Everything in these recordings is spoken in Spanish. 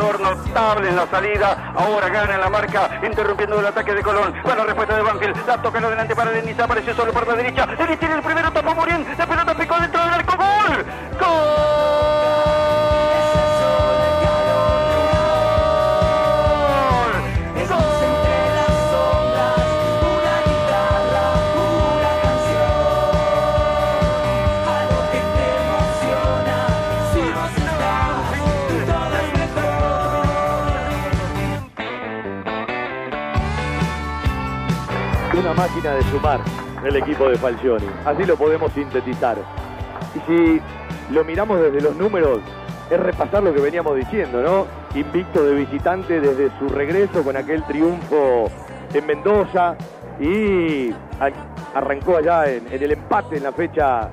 Notable en la salida. Ahora gana la marca, interrumpiendo el ataque de Colón. Buena respuesta de Banfield. La toca en adelante para Denis. Apareció solo por la derecha. Denis tiene el primero, tapó Morien. La pelota picó dentro del arco. ¡Gol! ¡Gol! Máquina de sumar el equipo de Falcioni. Así lo podemos sintetizar. Y si lo miramos desde los números, es repasar lo que veníamos diciendo, ¿no? Invicto de visitante desde su regreso con aquel triunfo en Mendoza y arrancó allá en, en el empate en la fecha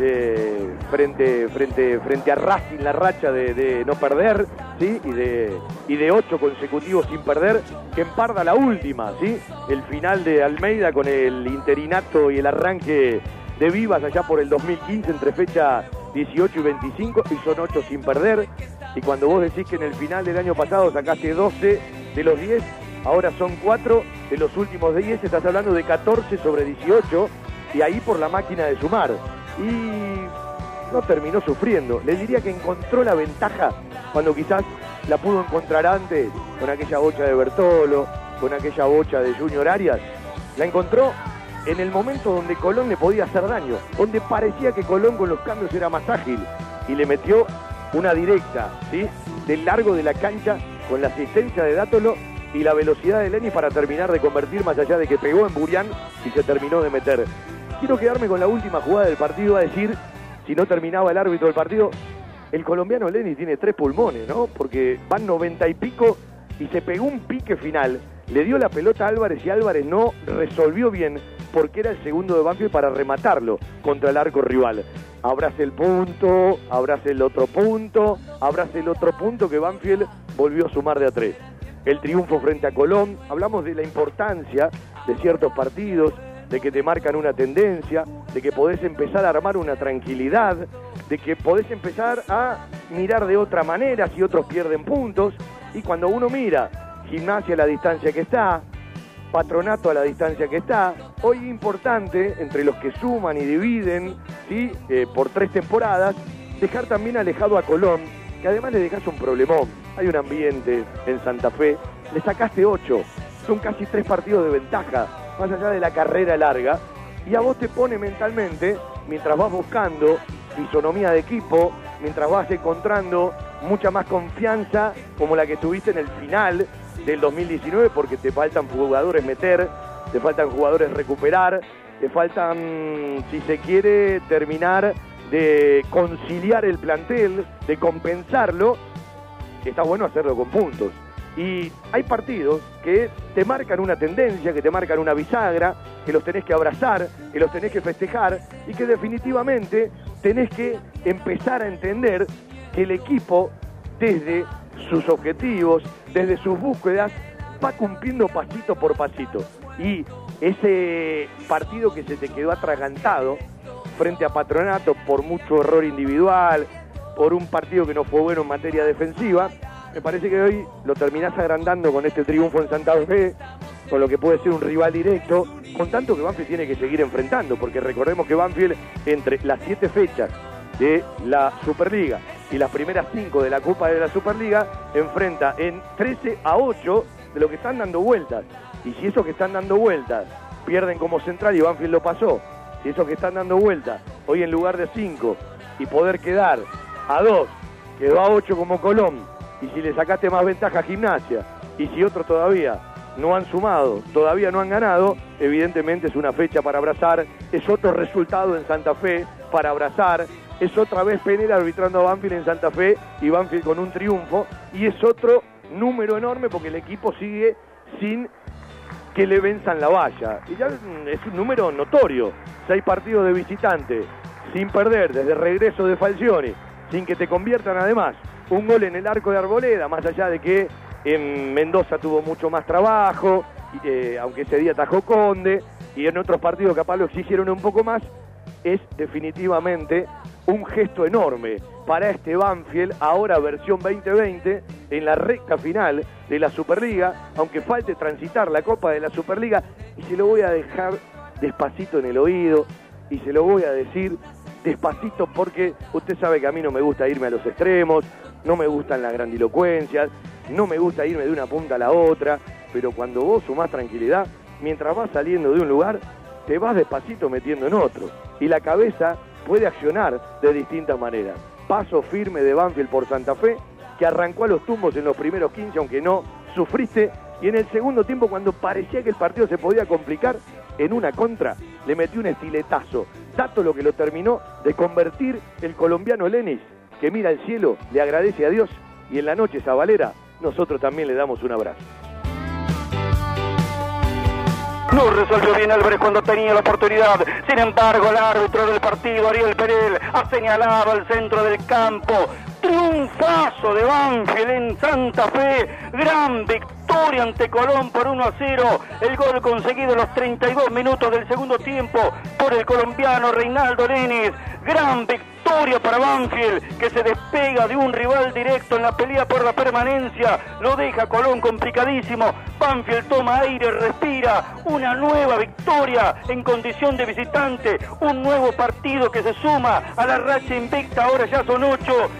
eh, frente, frente, frente a Racing, la racha de, no perder, ¿sí? Y de, y de ocho consecutivos sin perder, que emparda la última, ¿sí? El final de Almeida con el interinato y el arranque de Vivas allá por el 2015 entre fecha 18 y 25 y son ocho sin perder. Y cuando vos decís que en el final del año pasado sacaste 12 de los 10, ahora son 4 de los últimos 10, estás hablando de 14 sobre 18 y ahí por la máquina de sumar. Y no terminó sufriendo. Le diría que encontró la ventaja cuando quizás la pudo encontrar antes con aquella bocha de Bertolo, con aquella bocha de Junior Arias. La encontró en el momento donde Colón le podía hacer daño, donde parecía que Colón con los cambios era más ágil y le metió una directa, ¿sí? Del largo de la cancha con la asistencia de Dátolo y la velocidad de Lenny para terminar de convertir más allá de que pegó en Burián y se terminó de meter. Quiero quedarme con la última jugada del partido a decir, si no terminaba el árbitro del partido, el colombiano Lenny tiene tres pulmones, ¿no? Porque van noventa y pico y se pegó un pique final. Le dio la pelota a Álvarez y Álvarez no resolvió bien porque era el segundo de Banfield para rematarlo contra el arco rival. Abrace el punto, abrace el otro punto, abrace el otro punto que Banfield volvió a sumar de a tres. El triunfo frente a Colón, hablamos de la importancia de ciertos partidos, de que te marcan una tendencia, de que podés empezar a armar una tranquilidad, de que podés empezar a mirar de otra manera si otros pierden puntos. Y cuando uno mira gimnasia a la distancia que está, patronato a la distancia que está, hoy importante, entre los que suman y dividen, ¿sí? Eh, por tres temporadas, dejar también alejado a Colón, que además le dejas un problemón. Hay un ambiente en Santa Fe, le sacaste ocho, son casi tres partidos de ventaja, más allá de la carrera larga, y a vos te pone mentalmente, mientras vas buscando fisonomía de equipo, mientras vas encontrando mucha más confianza como la que tuviste en el final del 2019, porque te faltan jugadores meter, te faltan jugadores recuperar, te faltan, si se quiere, terminar de conciliar el plantel, de compensarlo, está bueno hacerlo con puntos. Y hay partidos que te marcan una tendencia, que te marcan una bisagra, que los tenés que abrazar, que los tenés que festejar y que definitivamente tenés que empezar a entender que el equipo, desde sus objetivos, desde sus búsquedas, va cumpliendo pasito por pasito. Y ese partido que se te quedó atragantado frente a Patronato por mucho error individual, por un partido que no fue bueno en materia defensiva, me parece que hoy lo terminás agrandando con este triunfo en Santa Fe, con lo que puede ser un rival directo con tanto que Banfield tiene que seguir enfrentando, porque recordemos que Banfield entre las siete fechas de la Superliga y las primeras cinco de la Copa de la Superliga enfrenta en 13 a 8 de lo que están dando vueltas. Y si esos que están dando vueltas pierden como central y Banfield lo pasó, si esos que están dando vueltas hoy en lugar de 5 y poder quedar a 2, quedó a 8 como Colón, y si le sacaste más ventaja a Gimnasia, y si otros todavía no han sumado, todavía no han ganado, evidentemente es una fecha para abrazar, es otro resultado en Santa Fe para abrazar, es otra vez Penela arbitrando a Banfield en Santa Fe y Banfield con un triunfo, y es otro número enorme porque el equipo sigue sin que le venzan la valla. Y ya es un número notorio, seis partidos de visitante, sin perder desde regreso de Falcioni, sin que te conviertan además un gol en el arco de Arboleda, más allá de que en Mendoza tuvo mucho más trabajo, eh, aunque ese día tajó Conde, y en otros partidos capaz lo exigieron un poco más, es definitivamente un gesto enorme para este Banfield, ahora versión 2020, en la recta final de la Superliga, aunque falte transitar la Copa de la Superliga, y se lo voy a dejar despacito en el oído, y se lo voy a decir despacito porque usted sabe que a mí no me gusta irme a los extremos, no me gustan las grandilocuencias, no me gusta irme de una punta a la otra, pero cuando vos sumás tranquilidad, mientras vas saliendo de un lugar, te vas despacito metiendo en otro. Y la cabeza puede accionar de distintas maneras. Paso firme de Banfield por Santa Fe, que arrancó a los tumbos en los primeros 15, aunque no sufriste. Y en el segundo tiempo, cuando parecía que el partido se podía complicar, en una contra, le metió un estiletazo. Dato lo que lo terminó de convertir el colombiano Lenis, que mira al cielo, le agradece a Dios y en la noche Zabalera nosotros también le damos un abrazo. No resolvió bien Álvarez cuando tenía la oportunidad. Sin embargo, el árbitro del partido, Ariel Perel, ha señalado al centro del campo. Triunfazo de Banfield en Santa Fe. Gran victoria ante Colón por 1 a 0. El gol conseguido en los 32 minutos del segundo tiempo por el colombiano Reinaldo Lenis. Gran victoria para Banfield, que se despega de un rival directo en la pelea por la permanencia. Lo deja Colón complicadísimo. Banfield toma aire, respira. Una nueva victoria en condición de visitante. Un nuevo partido que se suma a la racha invicta. Ahora ya son ocho.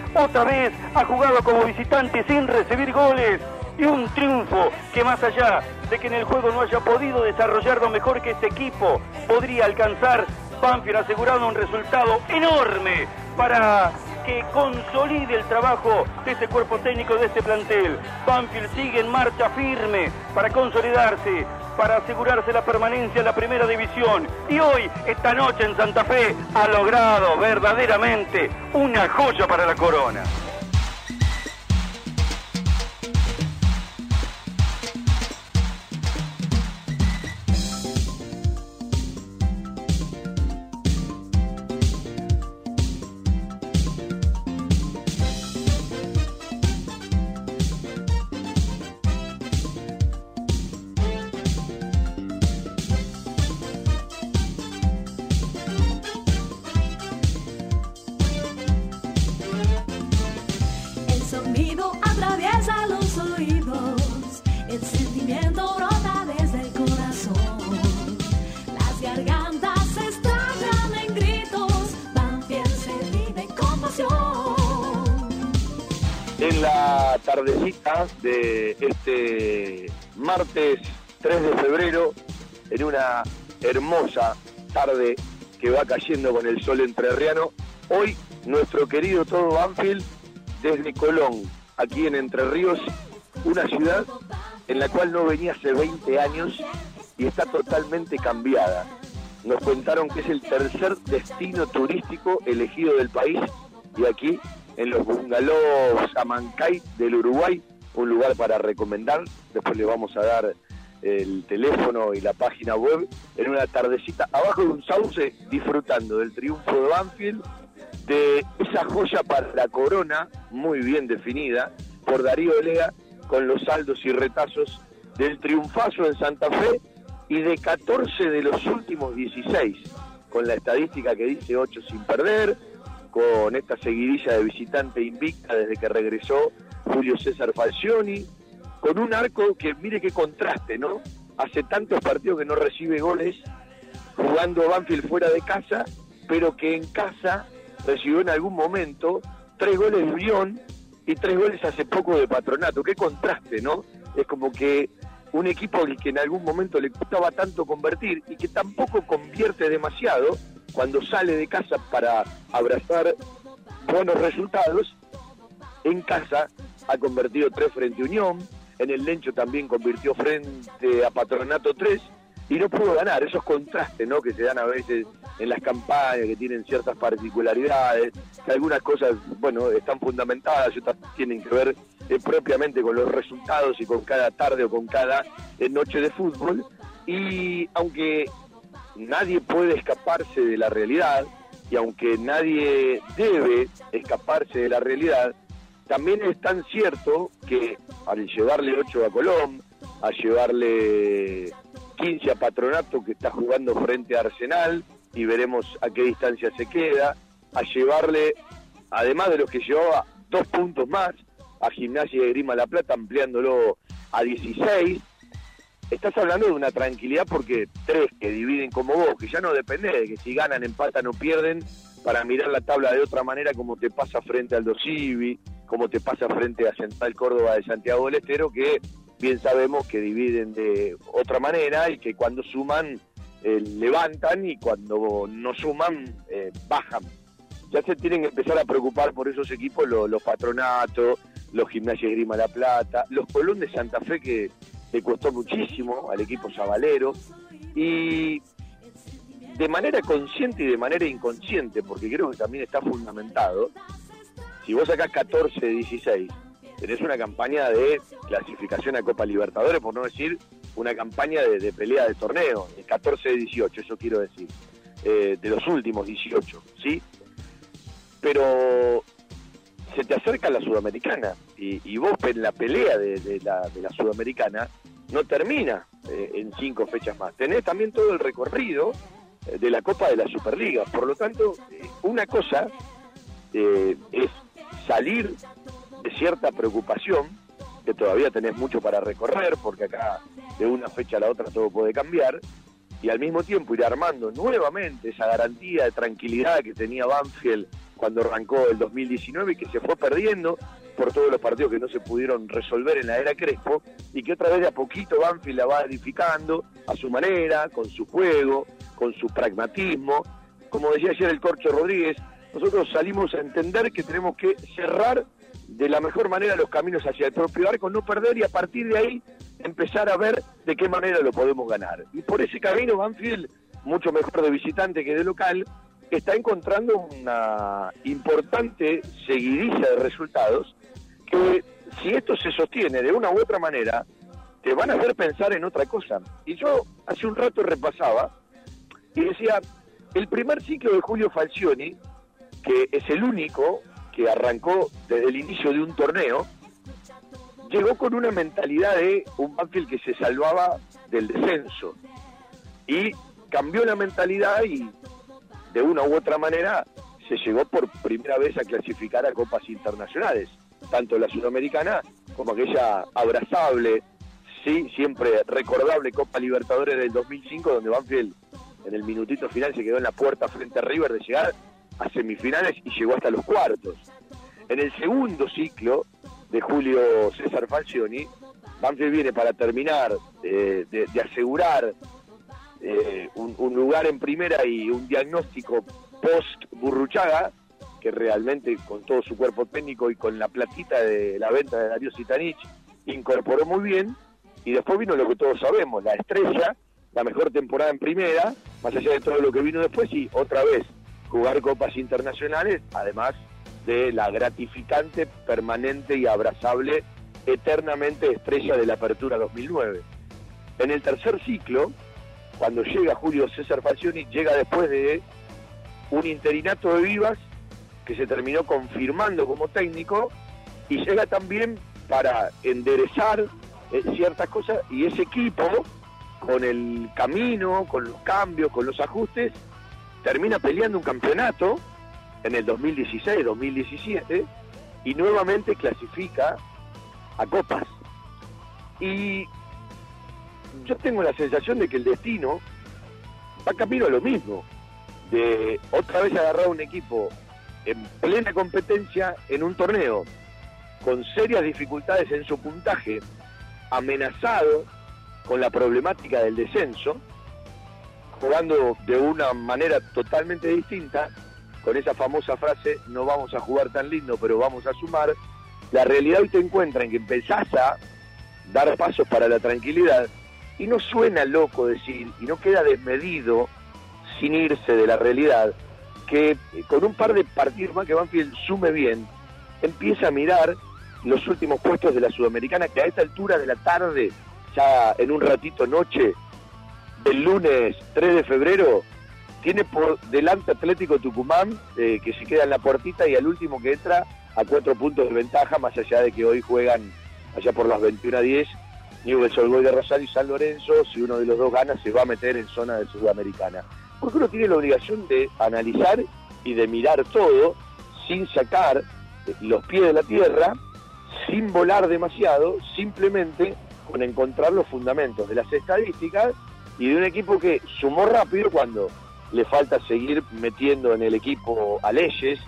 Vez ha jugado como visitante sin recibir goles y un triunfo que más allá de que en el juego no haya podido desarrollarlo mejor que este equipo, podría alcanzar Banfield asegurado un resultado enorme para que consolide el trabajo de este cuerpo técnico de este plantel. Banfield sigue en marcha firme para consolidarse, para asegurarse la permanencia en la primera división. Y hoy, esta noche en Santa Fe, ha logrado verdaderamente una joya para la corona. De este martes 3 de febrero en una hermosa tarde que va cayendo con el sol entrerriano. Hoy nuestro querido todo Banfield desde Colón, aquí en Entre Ríos, una ciudad en la cual no venía hace 20 años y está totalmente cambiada. Nos contaron que es el tercer destino turístico elegido del país y aquí en los bungalows Amancay del Uruguay un lugar para recomendar. Después le vamos a dar el teléfono y la página web en una tardecita abajo de un sauce disfrutando del triunfo de Banfield, de esa joya para la corona muy bien definida por Darío Elega con los saldos y retazos del triunfazo en Santa Fe y de 14 de los últimos 16 con la estadística que dice 8 sin perder, con esta seguidilla de visitante invicta desde que regresó Julio César Falcioni, con un arco que mire qué contraste, ¿no? hace tantos partidos que no recibe goles jugando Banfield fuera de casa, pero que en casa recibió en algún momento tres goles de Unión y tres goles hace poco de Patronato. Qué contraste, ¿no? Es como que un equipo que en algún momento le costaba tanto convertir y que tampoco convierte demasiado cuando sale de casa para abrazar buenos resultados, en casa ha convertido tres frente Unión, en el Lencho también convirtió frente a Patronato tres y no pudo ganar. Esos contrastes ¿no? que se dan a veces en las campañas, que tienen ciertas particularidades, que algunas cosas, bueno, están fundamentadas y otras tienen que ver eh, propiamente con los resultados y con cada tarde o con cada eh, noche de fútbol. Y aunque nadie puede escaparse de la realidad, y aunque nadie debe escaparse de la realidad, también es tan cierto que al llevarle 8 a Colón, a llevarle 15 a Patronato que está jugando frente a Arsenal y veremos a qué distancia se queda, a llevarle, además de los que llevaba, dos puntos más a Gimnasia de Grima La Plata, ampliándolo a 16. Estás hablando de una tranquilidad porque tres que dividen como vos, que ya no depende de que si ganan, empatan o pierden, para mirar la tabla de otra manera como te pasa frente al Dosivi, como te pasa frente a Central Córdoba de Santiago del Estero, que bien sabemos que dividen de otra manera y que cuando suman eh, levantan y cuando no suman eh, bajan. Ya se tienen que empezar a preocupar por esos equipos los, patronatos, los gimnasios Grima La Plata, los Colón de Santa Fe que le costó muchísimo al equipo Sabalero y de manera consciente y de manera inconsciente, porque creo que también está fundamentado, si vos sacás 14 de 16 tenés una campaña de clasificación a Copa Libertadores, por no decir una campaña de, pelea de torneo, de 14 de 18, eso quiero decir, eh, de los últimos 18, ¿sí? Pero se te acerca la Sudamericana y, vos en la pelea de, la, Sudamericana no termina eh, en cinco fechas más. Tenés también todo el recorrido eh, de la Copa de la Superliga. Por lo tanto, una cosa es salir cierta preocupación, que todavía tenés mucho para recorrer, porque acá de una fecha a la otra todo puede cambiar, y al mismo tiempo ir armando nuevamente esa garantía de tranquilidad que tenía Banfield cuando arrancó el 2019 y que se fue perdiendo por todos los partidos que no se pudieron resolver en la era Crespo y que otra vez de a poquito Banfield la va edificando a su manera, con su juego, con su pragmatismo. Como decía ayer el Corcho Rodríguez, nosotros salimos a entender que tenemos que cerrar de la mejor manera los caminos hacia el propio arco, no perder y a partir de ahí empezar a ver de qué manera lo podemos ganar. Y por ese camino Banfield, mucho mejor de visitante que de local, está encontrando una importante seguidiza de resultados que si esto se sostiene de una u otra manera, te van a hacer pensar en otra cosa. Y yo hace un rato repasaba y decía, el primer ciclo de Julio Falcioni, que es el único que arrancó desde el inicio de un torneo, llegó con una mentalidad de un Banfield que se salvaba del descenso. Y cambió la mentalidad y de una u otra manera se llegó por primera vez a clasificar a copas internacionales, tanto la sudamericana como aquella abrazable, sí, siempre recordable Copa Libertadores del 2005, donde Banfield en el minutito final se quedó en la puerta frente a River de llegar a semifinales y llegó hasta los cuartos. En el segundo ciclo de Julio César Falcioni, Banfield viene para terminar eh, de, asegurar eh, un, lugar en primera y un diagnóstico post Burruchaga, que realmente con todo su cuerpo técnico y con la platita de la venta de Darío Sitanich incorporó muy bien. Y después vino lo que todos sabemos, la estrella, la mejor temporada en primera, más allá de todo lo que vino después, y otra vez jugar copas internacionales, además de la gratificante, permanente y abrazable, eternamente estrella de la Apertura 2009. En el tercer ciclo, cuando llega Julio César Falcioni, llega después de un interinato de Vivas que se terminó confirmando como técnico y llega también para enderezar eh, ciertas cosas y ese equipo con el camino, con los cambios, con los ajustes, termina peleando un campeonato en el 2016-2017 y nuevamente clasifica a copas. Y yo tengo la sensación de que el destino va camino a lo mismo, de otra vez agarrar un equipo en plena competencia en un torneo, con serias dificultades en su puntaje, amenazado con la problemática del descenso, jugando de una manera totalmente distinta, con esa famosa frase, no vamos a jugar tan lindo, pero vamos a sumar, la realidad hoy te encuentra en que empezás a dar pasos para la tranquilidad y no suena loco decir, y no queda desmedido sin irse de la realidad, que con un par de partidos más que Banfield sume bien, empieza a mirar los últimos puestos de la Sudamericana, que a esta altura de la tarde, ya en un ratito noche, del lunes 3 de febrero, tiene por delante Atlético Tucumán, eh, que se queda en la puertita, y al último que entra a cuatro puntos de ventaja, más allá de que hoy juegan allá por las 21 a 10, Newell's Old de Rosario y San Lorenzo, si uno de los dos gana, se va a meter en zona de Sudamericana. Porque uno tiene la obligación de analizar y de mirar todo sin sacar los pies de la tierra, sin volar demasiado, simplemente con encontrar los fundamentos de las estadísticas y de un equipo que sumó rápido cuando le falta seguir metiendo en el equipo a Leyes,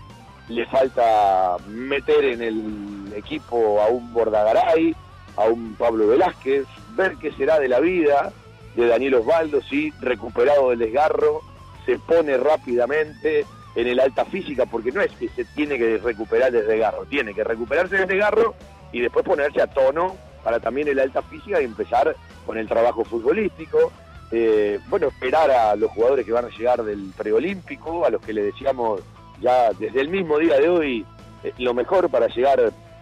le falta meter en el equipo a un Bordagaray, a un Pablo Velázquez, ver qué será de la vida de Daniel Osvaldo, si recuperado del desgarro, se pone rápidamente en el alta física, porque no es que se tiene que recuperar del desgarro, tiene que recuperarse del desgarro y después ponerse a tono para también el alta física y empezar con el trabajo futbolístico. Eh, bueno, esperar a los jugadores que van a llegar del preolímpico, a los que le decíamos ya desde el mismo día de hoy eh, lo mejor para llegar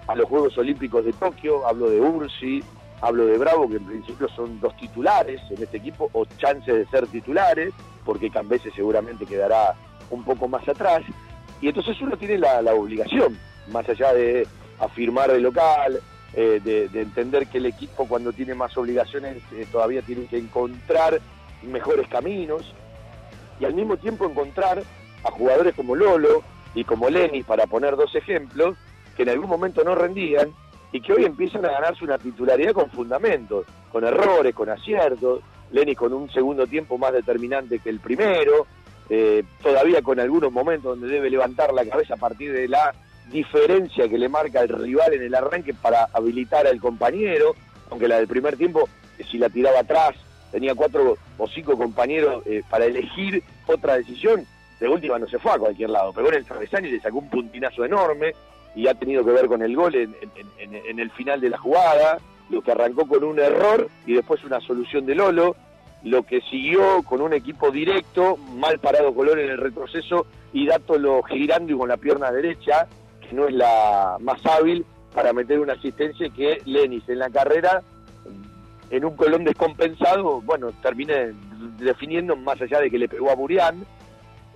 a los Juegos Olímpicos de Tokio. Hablo de Ursi, hablo de Bravo, que en principio son dos titulares en este equipo, o chances de ser titulares, porque Cambese seguramente quedará un poco más atrás. Y entonces uno tiene la, obligación, más allá de afirmar de local, eh, de, entender que el equipo cuando tiene más obligaciones eh, todavía tiene que encontrar mejores caminos y al mismo tiempo encontrar a jugadores como Lolo y como Lenny, para poner dos ejemplos, que en algún momento no rendían y que hoy empiezan a ganarse una titularidad con fundamentos, con errores, con aciertos, Lenny con un segundo tiempo más determinante que el primero, eh, todavía con algunos momentos donde debe levantar la cabeza a partir de la diferencia que le marca el rival en el arranque para habilitar al compañero, aunque la del primer tiempo, si la tiraba atrás, tenía cuatro o cinco compañeros eh, para elegir otra decisión, de última no se fue a cualquier lado, pegó en el travesaño le sacó un puntinazo enorme y ha tenido que ver con el gol en, el final de la jugada, lo que arrancó con un error y después una solución de Lolo, lo que siguió con un equipo directo, mal parado Colón en el retroceso y Dátolo girando y con la pierna derecha, que no es la más hábil para meter una asistencia que Lenis en la carrera, en un Colón descompensado, bueno, terminé definiendo más allá de que le pegó a Burián,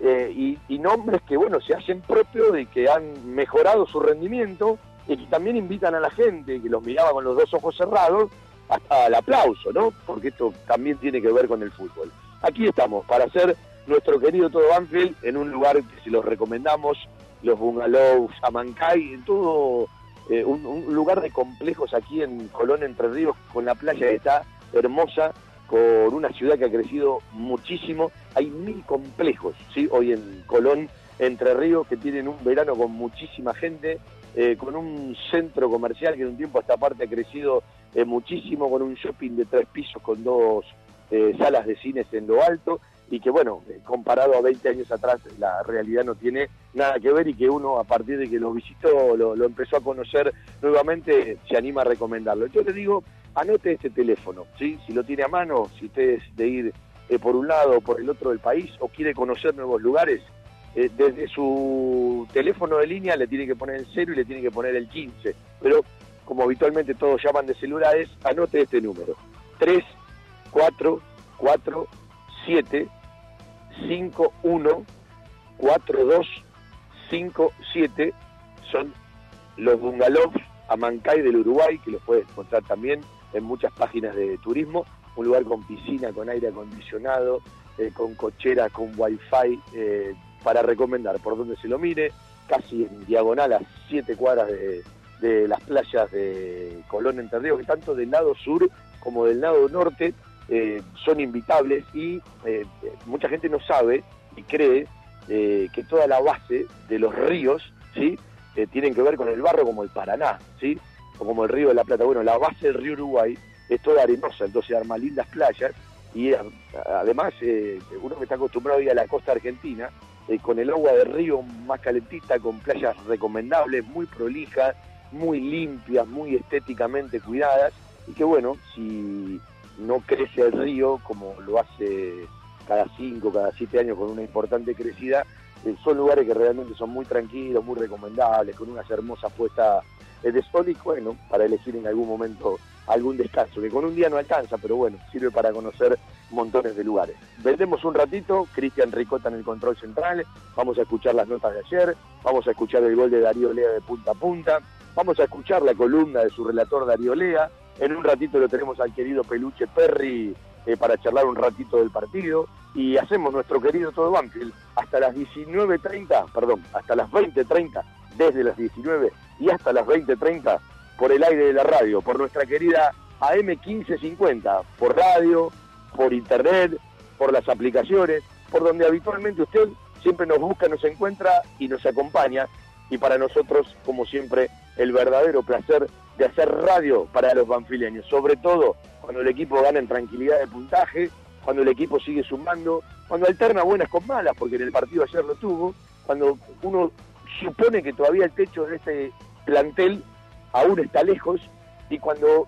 eh, y, nombres que, bueno, se hacen propios de que han mejorado su rendimiento y que también invitan a la gente, que los miraba con los dos ojos cerrados, hasta al aplauso, ¿no? Porque esto también tiene que ver con el fútbol. Aquí estamos, para hacer nuestro querido Todo Banfield en un lugar que si los recomendamos, los bungalows, Amancay, todo eh, un, lugar de complejos aquí en Colón, Entre Ríos, con la playa que está hermosa, con una ciudad que ha crecido muchísimo. Hay mil complejos, ¿sí? Hoy en Colón, Entre Ríos, que tienen un verano con muchísima gente, eh, con un centro comercial que en un tiempo a esta parte ha crecido eh, muchísimo, con un shopping de tres pisos con dos salas de cines en lo alto y que bueno, comparado a 20 años atrás la realidad no tiene nada que ver y que uno a partir de que lo visitó, lo, lo empezó a conocer nuevamente, se anima a recomendarlo. Yo le digo, anote este teléfono, ¿sí? si lo tiene a mano, si usted es de ir eh, por un lado o por el otro del país o quiere conocer nuevos lugares, eh, desde su teléfono de línea le tiene que poner el 0 y le tiene que poner el 15, pero como habitualmente todos llaman de celulares, anote este número, 3, 4, 4, 7, 5, 1, 4, 2, 5, 7, son los bungalows Amancay del Uruguay, que los puedes encontrar también en muchas páginas de turismo, un lugar con piscina, con aire acondicionado, eh, con cochera, con wifi, eh, para recomendar por donde se lo mire, casi en diagonal a siete cuadras de, las playas de Colón Entre Ríos, que tanto del lado sur como del lado norte eh, son invitables y eh, mucha gente no sabe y cree eh, que toda la base de los ríos, ¿sí? Tienen que ver con el barro como el Paraná, ¿sí? O como el río de la Plata. Bueno, la base del río Uruguay es toda arenosa, entonces arma lindas playas y además uno que está acostumbrado a ir a la costa argentina, con el agua del río más calentita, con playas recomendables, muy prolijas, muy limpias, muy estéticamente cuidadas, y que bueno, si no crece el río como lo hace cada cinco, cada siete años con una importante crecida, eh, son lugares que realmente son muy tranquilos, muy recomendables, con unas hermosas puestas de sol y bueno, para elegir en algún momento algún descanso, que con un día no alcanza, pero bueno, sirve para conocer montones de lugares. Vendemos un ratito, Cristian Ricota en el control central, vamos a escuchar las notas de ayer, vamos a escuchar el gol de Darío Lea de punta a punta, vamos a escuchar la columna de su relator Darío Lea, en un ratito lo tenemos al querido Peluche Perry eh, para charlar un ratito del partido y hacemos nuestro querido todo Banfield hasta las 19.30, perdón, hasta las 20.30, desde las 19 y hasta las 20.30 por el aire de la radio, por nuestra querida AM 1550, por radio, por internet, por las aplicaciones, por donde habitualmente usted siempre nos busca, nos encuentra y nos acompaña. Y para nosotros, como siempre, el verdadero placer de hacer radio para los banfileños, sobre todo cuando el equipo gana en tranquilidad de puntaje, cuando el equipo sigue sumando, cuando alterna buenas con malas, porque en el partido ayer lo tuvo, cuando uno supone que todavía el techo de este plantel aún está lejos y cuando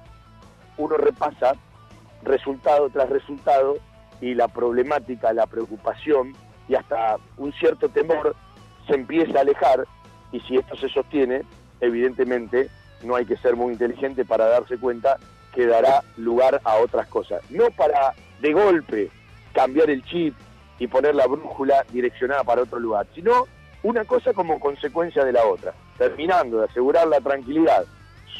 uno repasa resultado tras resultado y la problemática, la preocupación y hasta un cierto temor se empieza a alejar y si esto se sostiene, evidentemente no hay que ser muy inteligente para darse cuenta que dará lugar a otras cosas. No para de golpe cambiar el chip y poner la brújula direccionada para otro lugar, sino una cosa como consecuencia de la otra, terminando de asegurar la tranquilidad,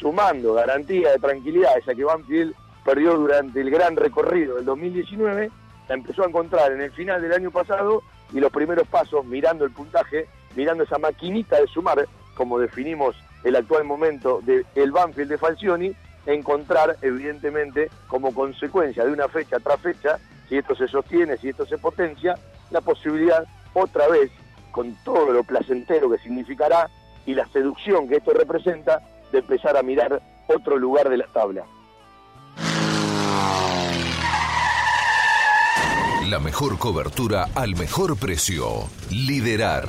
sumando garantía de tranquilidad, esa que Banfield perdió durante el gran recorrido del 2019, la empezó a encontrar en el final del año pasado y los primeros pasos, mirando el puntaje, mirando esa maquinita de sumar, como definimos el actual momento del el Banfield de Falcioni, encontrar evidentemente como consecuencia de una fecha tras fecha, si esto se sostiene, si esto se potencia, la posibilidad otra vez, con todo lo placentero que significará y la seducción que esto representa, de empezar a mirar otro lugar de la tabla. La mejor cobertura al mejor precio. Liderar.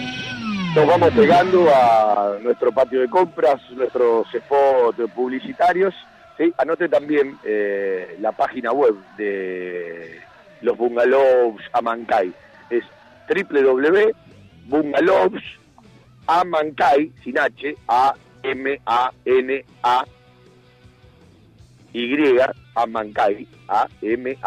Nos vamos pegando a nuestro patio de compras, nuestros spots publicitarios. Anote también eh, la página web de los bungalows Amancay. Es www.bungalowsamancay, sin H, A-M-A-N-A Y, Amancay, A-M-A-N-C-A-Y.com,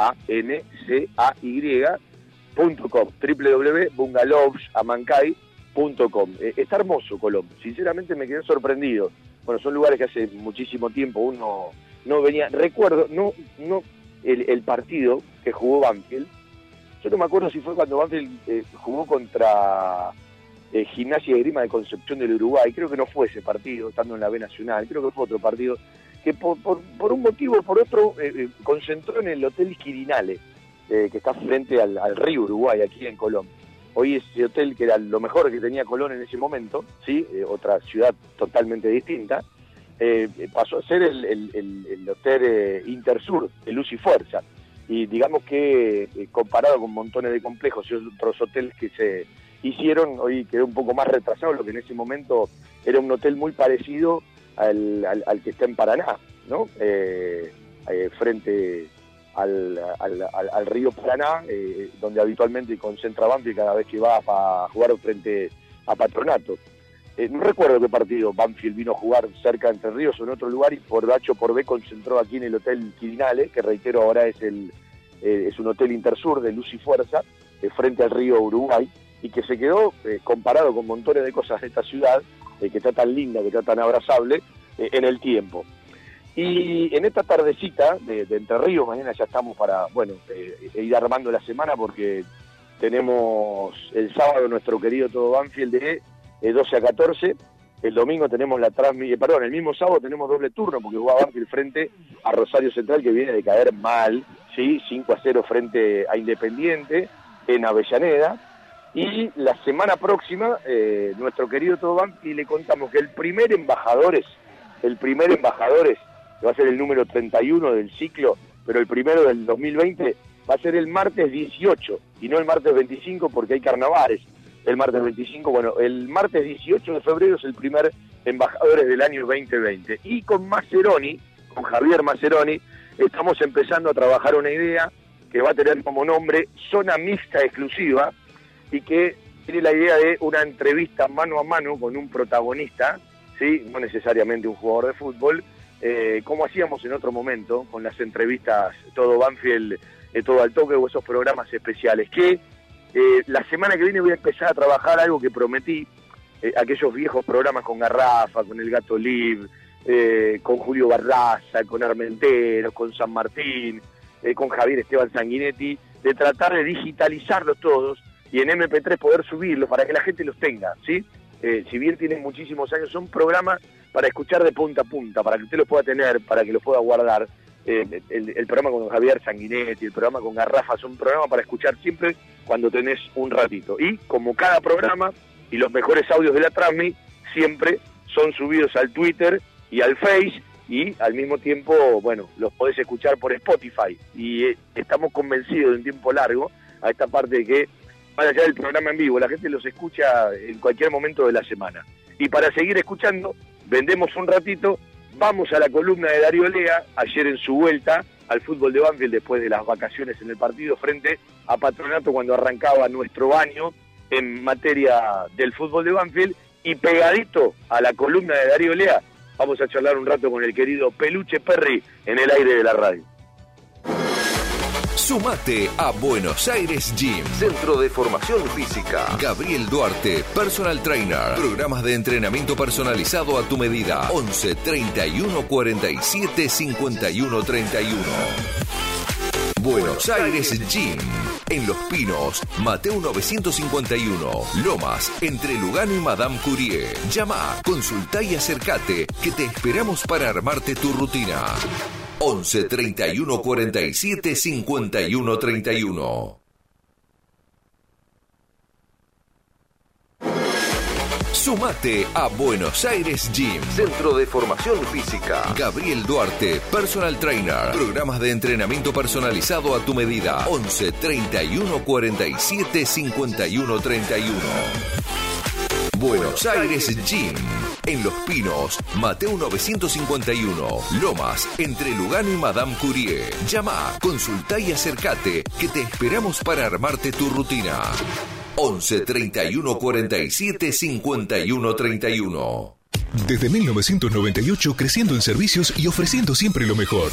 www.bungalowsamancay.com. Eh, está hermoso Colón, sinceramente me quedé sorprendido. Bueno, son lugares que hace muchísimo tiempo uno no venía. Recuerdo, no, no el, partido que jugó Banfield, yo no me acuerdo si fue cuando Banfield eh, jugó contra eh, Gimnasia y Grima de Concepción del Uruguay, creo que no fue ese partido, estando en la B Nacional, creo que fue otro partido, que por, por, por un motivo o por otro eh, eh, concentró en el Hotel Quirinale, eh, que está frente al, al río Uruguay, aquí en Colón. Hoy ese hotel, que era lo mejor que tenía Colón en ese momento, ¿sí? Eh, otra ciudad totalmente distinta, eh, pasó a ser el, el, hotel eh, Intersur de Luz y Fuerza. Y digamos que comparado con montones de complejos y otros hoteles que se hicieron, hoy quedó un poco más retrasado, lo que en ese momento era un hotel muy parecido al, al, que está en Paraná, ¿no? frente al, al, río Paraná, donde habitualmente concentra Banfield cada vez que va para jugar frente a Patronato. Eh, no recuerdo qué partido Banfield vino a jugar cerca de Entre Ríos o en otro lugar y por H por B concentró aquí en el Hotel Quirinale, que reitero ahora es el eh, es un hotel intersur de luz y fuerza, eh, frente al río Uruguay, y que se quedó comparado con montones de cosas de esta ciudad, que está tan linda, que está tan abrazable, en el tiempo. Y en esta tardecita de, Entre Ríos, mañana ya estamos para, bueno, ir armando la semana porque tenemos el sábado nuestro querido todo Banfield de 12 a 14. El domingo tenemos la transmisión, eh, perdón, el mismo sábado tenemos doble turno porque jugaba Banfield frente a Rosario Central que viene de caer mal, ¿sí? 5 a 0 frente a Independiente en Avellaneda. Y la semana próxima, eh, nuestro querido Todo Banfield le contamos que el primer embajadores, el primer embajadores, va a ser el número 31 del ciclo, pero el primero del 2020, va a ser el martes 18 y no el martes 25 porque hay carnavales el martes 25. Bueno, el martes 18 de febrero es el primer embajadores del año 2020. Y con Maceroni, con Javier Maceroni, estamos empezando a trabajar una idea que va a tener como nombre Zona Mixta Exclusiva y que tiene la idea de una entrevista mano a mano con un protagonista, ¿sí? no necesariamente un jugador de fútbol, eh, como hacíamos en otro momento con las entrevistas Todo Banfield, eh, Todo al Toque o esos programas especiales, que eh, la semana que viene voy a empezar a trabajar algo que prometí, eh, aquellos viejos programas con Garrafa, con El Gato Liv, con Julio Barraza, con Armenteros, con San Martín, con Javier Esteban Sanguinetti, de tratar de digitalizarlos todos y en MP3 poder subirlos para que la gente los tenga, ¿sí? si bien tienen muchísimos años, son programas para escuchar de punta a punta, para que usted los pueda tener, para que los pueda guardar. el, programa con Javier Sanguinetti, el programa con Garrafa, son programas para escuchar siempre cuando tenés un ratito. Y como cada programa y los mejores audios de la Transmi siempre son subidos al Twitter y al Face y al mismo tiempo, bueno, los podés escuchar por Spotify. Y eh, estamos convencidos de un tiempo largo a esta parte de que, más allá del programa en vivo, la gente los escucha en cualquier momento de la semana. Y para seguir escuchando, vendemos un ratito, vamos a la columna de Darío Lea, ayer en su vuelta al fútbol de Banfield después de las vacaciones en el partido frente a Patronato cuando arrancaba nuestro año en materia del fútbol de Banfield y pegadito a la columna de Darío Lea vamos a charlar un rato con el querido Peluche Perry en el aire de la radio. Sumate a Buenos Aires Gym, Centro de Formación Física. Gabriel Duarte, Personal Trainer. Programas de entrenamiento personalizado a tu medida. 11 31 47 51 31. Buenos Aires Gym. En Los Pinos, Mateo 951, Lomas, entre Lugano y Madame Curie. Llama, consulta y acércate, que te esperamos para armarte tu rutina. 11 31 47 51 31. Sumate a Buenos Aires Gym, Centro de Formación Física. Gabriel Duarte, Personal Trainer. Programas de entrenamiento personalizado a tu medida. 11 31 47 51 31. Buenos Aires Gym. En Los Pinos, Mateo 951, Lomas, entre Lugano y Madame Curie. Llama, consulta y acércate, que te esperamos para armarte tu rutina. 11 31 47 51 31. Desde 1998 creciendo en servicios y ofreciendo siempre lo mejor.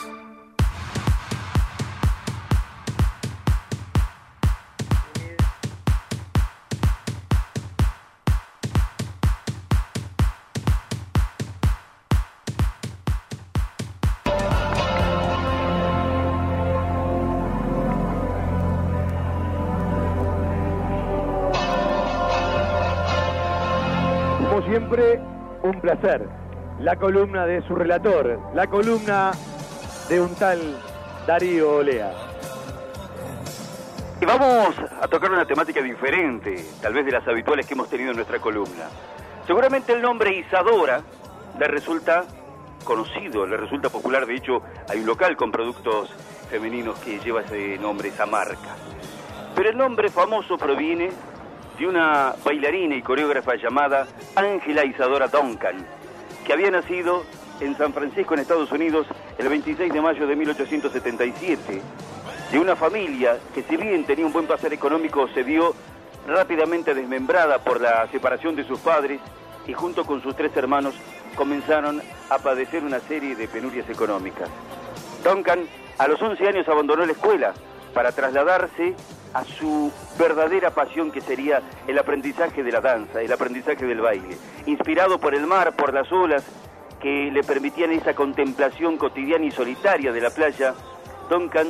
Placer. La columna de su relator, la columna de un tal Darío Olea. Y vamos a tocar una temática diferente, tal vez de las habituales que hemos tenido en nuestra columna. Seguramente el nombre Isadora le resulta conocido, le resulta popular, de hecho hay un local con productos femeninos que lleva ese nombre, esa marca. Pero el nombre famoso proviene de una bailarina y coreógrafa llamada Ángela Isadora Duncan, que había nacido en San Francisco, en Estados Unidos, el 26 de mayo de 1877, de una familia que si bien tenía un buen pasar económico, se vio rápidamente desmembrada por la separación de sus padres y junto con sus tres hermanos comenzaron a padecer una serie de penurias económicas. Duncan a los 11 años abandonó la escuela para trasladarse a su verdadera pasión que sería el aprendizaje de la danza, el aprendizaje del baile, inspirado por el mar, por las olas que le permitían esa contemplación cotidiana y solitaria de la playa, Duncan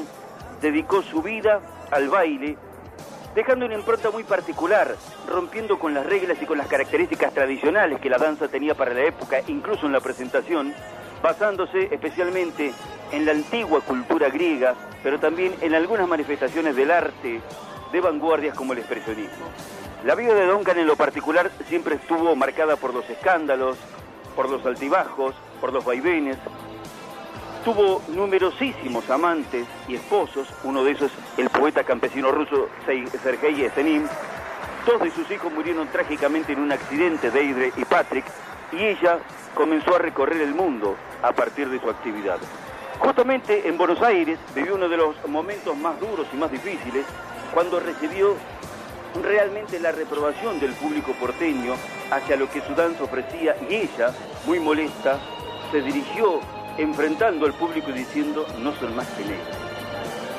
dedicó su vida al baile, dejando una impronta muy particular, rompiendo con las reglas y con las características tradicionales que la danza tenía para la época, incluso en la presentación, basándose especialmente en la antigua cultura griega, pero también en algunas manifestaciones del arte de vanguardias como el expresionismo. La vida de Duncan en lo particular siempre estuvo marcada por los escándalos, por los altibajos, por los vaivenes. Tuvo numerosísimos amantes y esposos, uno de esos el poeta campesino ruso Sergei Yesenin. Dos de sus hijos murieron trágicamente en un accidente, Deidre y Patrick, y ella comenzó a recorrer el mundo a partir de su actividad. Justamente en Buenos Aires vivió uno de los momentos más duros y más difíciles cuando recibió realmente la reprobación del público porteño hacia lo que su danza ofrecía y ella, muy molesta, se dirigió enfrentando al público y diciendo no son más que negros.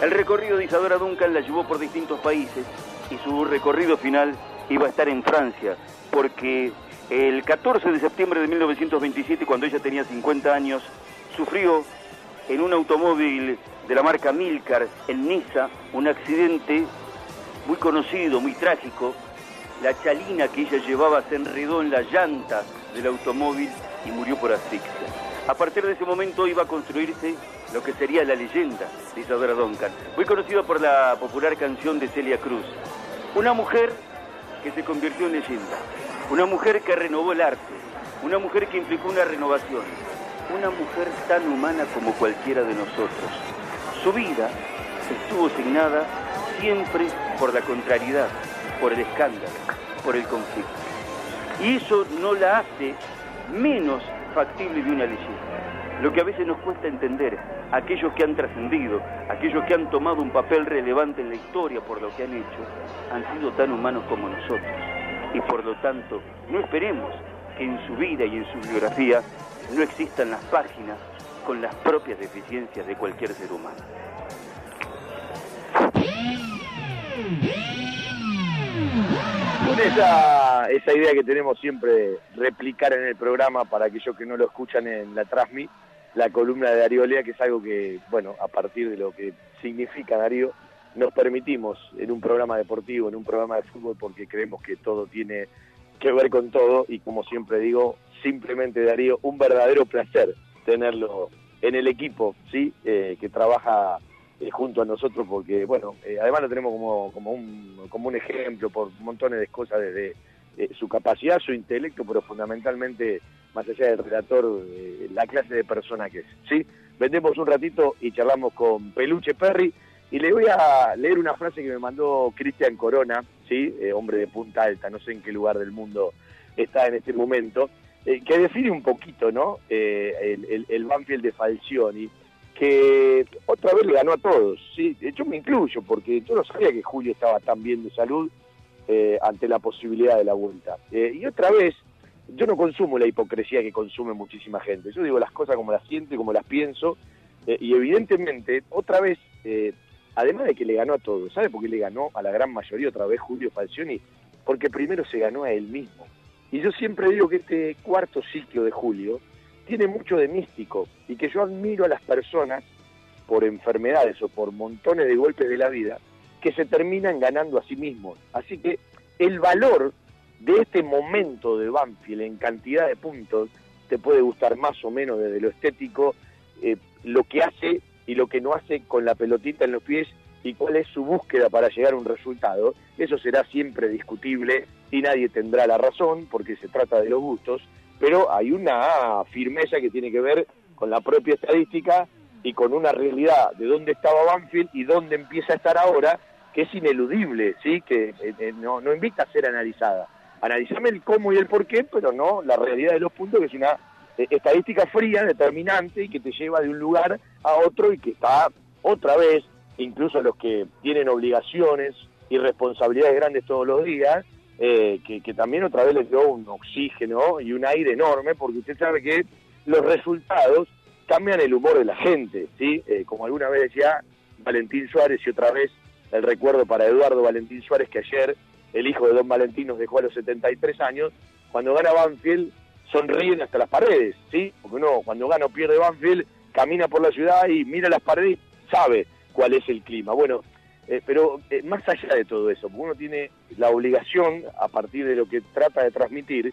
El recorrido de Isadora Duncan la llevó por distintos países y su recorrido final iba a estar en Francia porque el 14 de septiembre de 1927, cuando ella tenía 50 años, sufrió en un automóvil de la marca Milcar en Niza un accidente muy conocido, muy trágico. La chalina que ella llevaba se enredó en la llanta del automóvil y murió por asfixia. A partir de ese momento iba a construirse lo que sería la leyenda de Isadora Duncan, muy conocida por la popular canción de Celia Cruz. Una mujer que se convirtió en leyenda, una mujer que renovó el arte, una mujer que implicó una renovación, una mujer tan humana como cualquiera de nosotros. Su vida estuvo signada siempre por la contrariedad, por el escándalo, por el conflicto. Y eso no la hace menos factible de una leyenda. Lo que a veces nos cuesta entender, aquellos que han trascendido, aquellos que han tomado un papel relevante en la historia por lo que han hecho, han sido tan humanos como nosotros. Y por lo tanto, no esperemos que en su vida y en su biografía no existan las páginas con las propias deficiencias de cualquier ser humano. Con esa, esa idea que tenemos siempre replicar en el programa para aquellos que no lo escuchan en la Transmi, la columna de Darío Lea, que es algo que, bueno, a partir de lo que significa Darío, nos permitimos en un programa deportivo, en un programa de fútbol, porque creemos que todo tiene que ver con todo y como siempre digo, simplemente Darío, un verdadero placer tenerlo en el equipo, ¿sí? Eh, que trabaja eh, junto a nosotros porque, bueno, eh, además lo tenemos como, como, un, como un ejemplo por montones de cosas desde su capacidad, su intelecto, pero fundamentalmente, más allá del relator, la clase de persona que es, ¿sí? Vendemos un ratito y charlamos con Peluche Perry y le voy a leer una frase que me mandó Cristian Corona, ¿sí? hombre de punta alta, no sé en qué lugar del mundo está en este momento, eh, que define un poquito ¿no? Eh, el, el, Banfield de Falcioni, que otra vez le ganó a todos. ¿sí? Yo me incluyo, porque yo no sabía que Julio estaba tan bien de salud eh, ante la posibilidad de la vuelta. y otra vez, yo no consumo la hipocresía que consume muchísima gente. Yo digo las cosas como las siento y como las pienso. y evidentemente, otra vez, además de que le ganó a todos, ¿sabe por qué le ganó a la gran mayoría otra vez Julio Falcioni? Porque primero se ganó a él mismo. Y yo siempre digo que este cuarto ciclo de Julio tiene mucho de místico y que yo admiro a las personas por enfermedades o por montones de golpes de la vida que se terminan ganando a sí mismos. Así que el valor de este momento de Banfield en cantidad de puntos, te puede gustar más o menos desde lo estético eh, lo que hace y lo que no hace con la pelotita en los pies y cuál es su búsqueda para llegar a un resultado. Eso será siempre discutible y nadie tendrá la razón porque se trata de los gustos, pero hay una firmeza que tiene que ver con la propia estadística y con una realidad de dónde estaba Banfield y dónde empieza a estar ahora, que es ineludible, ¿sí? que eh, eh, no, no invita a ser analizada. Analizame el cómo y el por qué, pero no la realidad de los puntos, que es una estadística fría, determinante, y que te lleva de un lugar a otro y que está otra vez, incluso los que tienen obligaciones y responsabilidades grandes todos los días, que, que, también otra vez les dio un oxígeno y un aire enorme, porque usted sabe que los resultados cambian el humor de la gente, ¿sí? Eh, como alguna vez decía Valentín Suárez y otra vez el recuerdo para Eduardo Valentín Suárez que ayer el hijo de Don Valentín nos dejó a los 73 años, cuando gana Banfield sonríen hasta las paredes, ¿sí? Porque uno cuando gana o pierde Banfield camina por la ciudad y mira las paredes y sabe cuál es el clima. Bueno, eh, pero eh, más allá de todo eso, uno tiene la obligación, a partir de lo que trata de transmitir,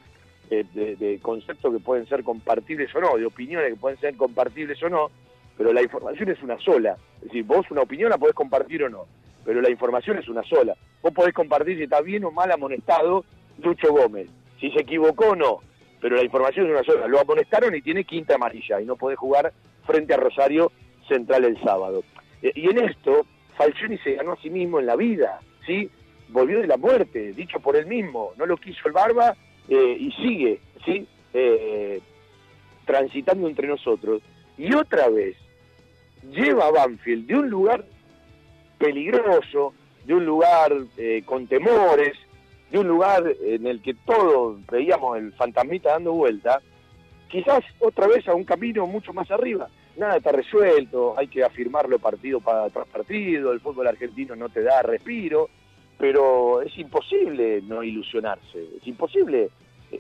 eh, de, conceptos que pueden ser compartibles o no, de opiniones que pueden ser compartibles o no, pero la información es una sola. Es decir, vos una opinión la podés compartir o no, pero la información es una sola. Vos podés compartir si está bien o mal amonestado Lucho Gómez, si se equivocó o no, pero la información es una sola. Lo amonestaron y tiene quinta amarilla y no podés jugar frente a Rosario Central el sábado. Eh, y en esto, Falcioni se ganó a sí mismo en la vida, ¿sí? Volvió de la muerte, dicho por él mismo. No lo quiso el Barba eh, y sigue, ¿sí? Eh, transitando entre nosotros. Y otra vez lleva a Banfield de un lugar peligroso, de un lugar eh, con temores, de un lugar en el que todos veíamos el fantasmita dando vuelta, quizás otra vez a un camino mucho más arriba. Nada está resuelto, hay que afirmarlo partido para tras partido, el fútbol argentino no te da respiro, pero es imposible no ilusionarse, es imposible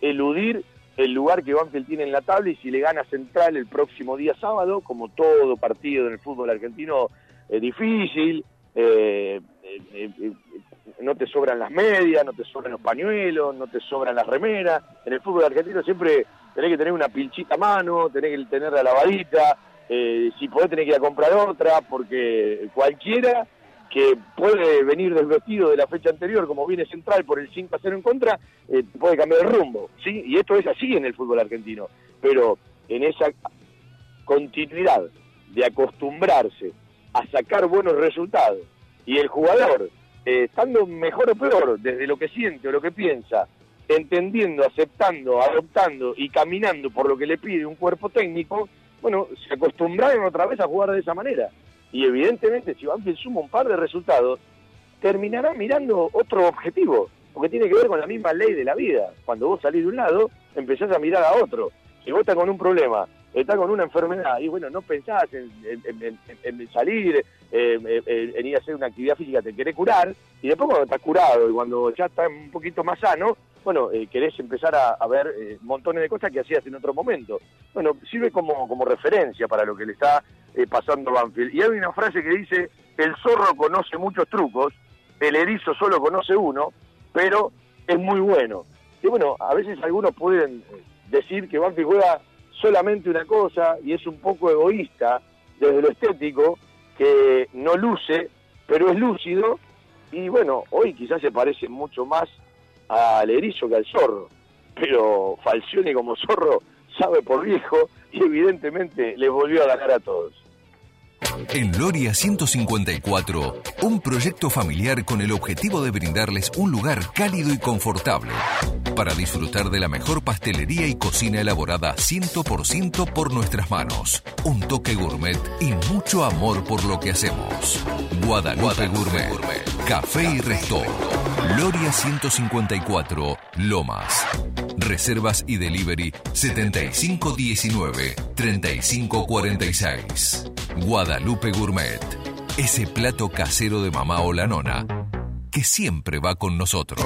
eludir el lugar que Banfield tiene en la tabla y si le gana Central el próximo día sábado, como todo partido en el fútbol argentino es difícil, eh, eh, eh, no te sobran las medias, no te sobran los pañuelos, no te sobran las remeras, en el fútbol argentino siempre tenés que tener una pilchita a mano, tenés que tener la lavadita, si podés tenés que ir a comprar otra, porque cualquiera que puede venir desvestido de la fecha anterior, como viene Central por el 5 a 0 en contra, eh, puede cambiar el rumbo, ¿sí? Y esto es así en el fútbol argentino. Pero en esa continuidad de acostumbrarse a sacar buenos resultados y el jugador, eh, estando mejor o peor desde lo que siente o lo que piensa, entendiendo, aceptando, adoptando y caminando por lo que le pide un cuerpo técnico, bueno, se acostumbraron otra vez a jugar de esa manera y evidentemente si Banfield suma un par de resultados, terminará mirando otro objetivo, porque tiene que ver con la misma ley de la vida. Cuando vos salís de un lado, empezás a mirar a otro. Si vos estás con un problema, estás con una enfermedad, y bueno, no pensás en, salir, en ir a hacer una actividad física, te querés curar, y después cuando estás curado y cuando ya estás un poquito más sano, bueno, eh, querés empezar a, ver eh, montones de cosas que hacías en otro momento. Bueno, sirve como, como referencia para lo que le está eh, pasando Banfield. Y hay una frase que dice, el zorro conoce muchos trucos, el erizo solo conoce uno, pero es muy bueno. Y bueno, a veces algunos pueden decir que Banfield juega solamente una cosa y es un poco egoísta desde lo estético, que no luce, pero es lúcido. Y bueno, hoy quizás se parece mucho más al erizo que al zorro, pero Falcioni como zorro sabe por viejo y evidentemente les volvió a ganar a todos. En Loria 154, un proyecto familiar con el objetivo de brindarles un lugar cálido y confortable para disfrutar de la mejor pastelería y cocina elaborada 100% por nuestras manos, un toque gourmet y mucho amor por lo que hacemos. Guadalupe, Gourmet, Café y Resto. Loria 154, Lomas. Reservas y delivery 7519-3546. Guadalupe Gourmet. Ese plato casero de mamá o la nona que siempre va con nosotros.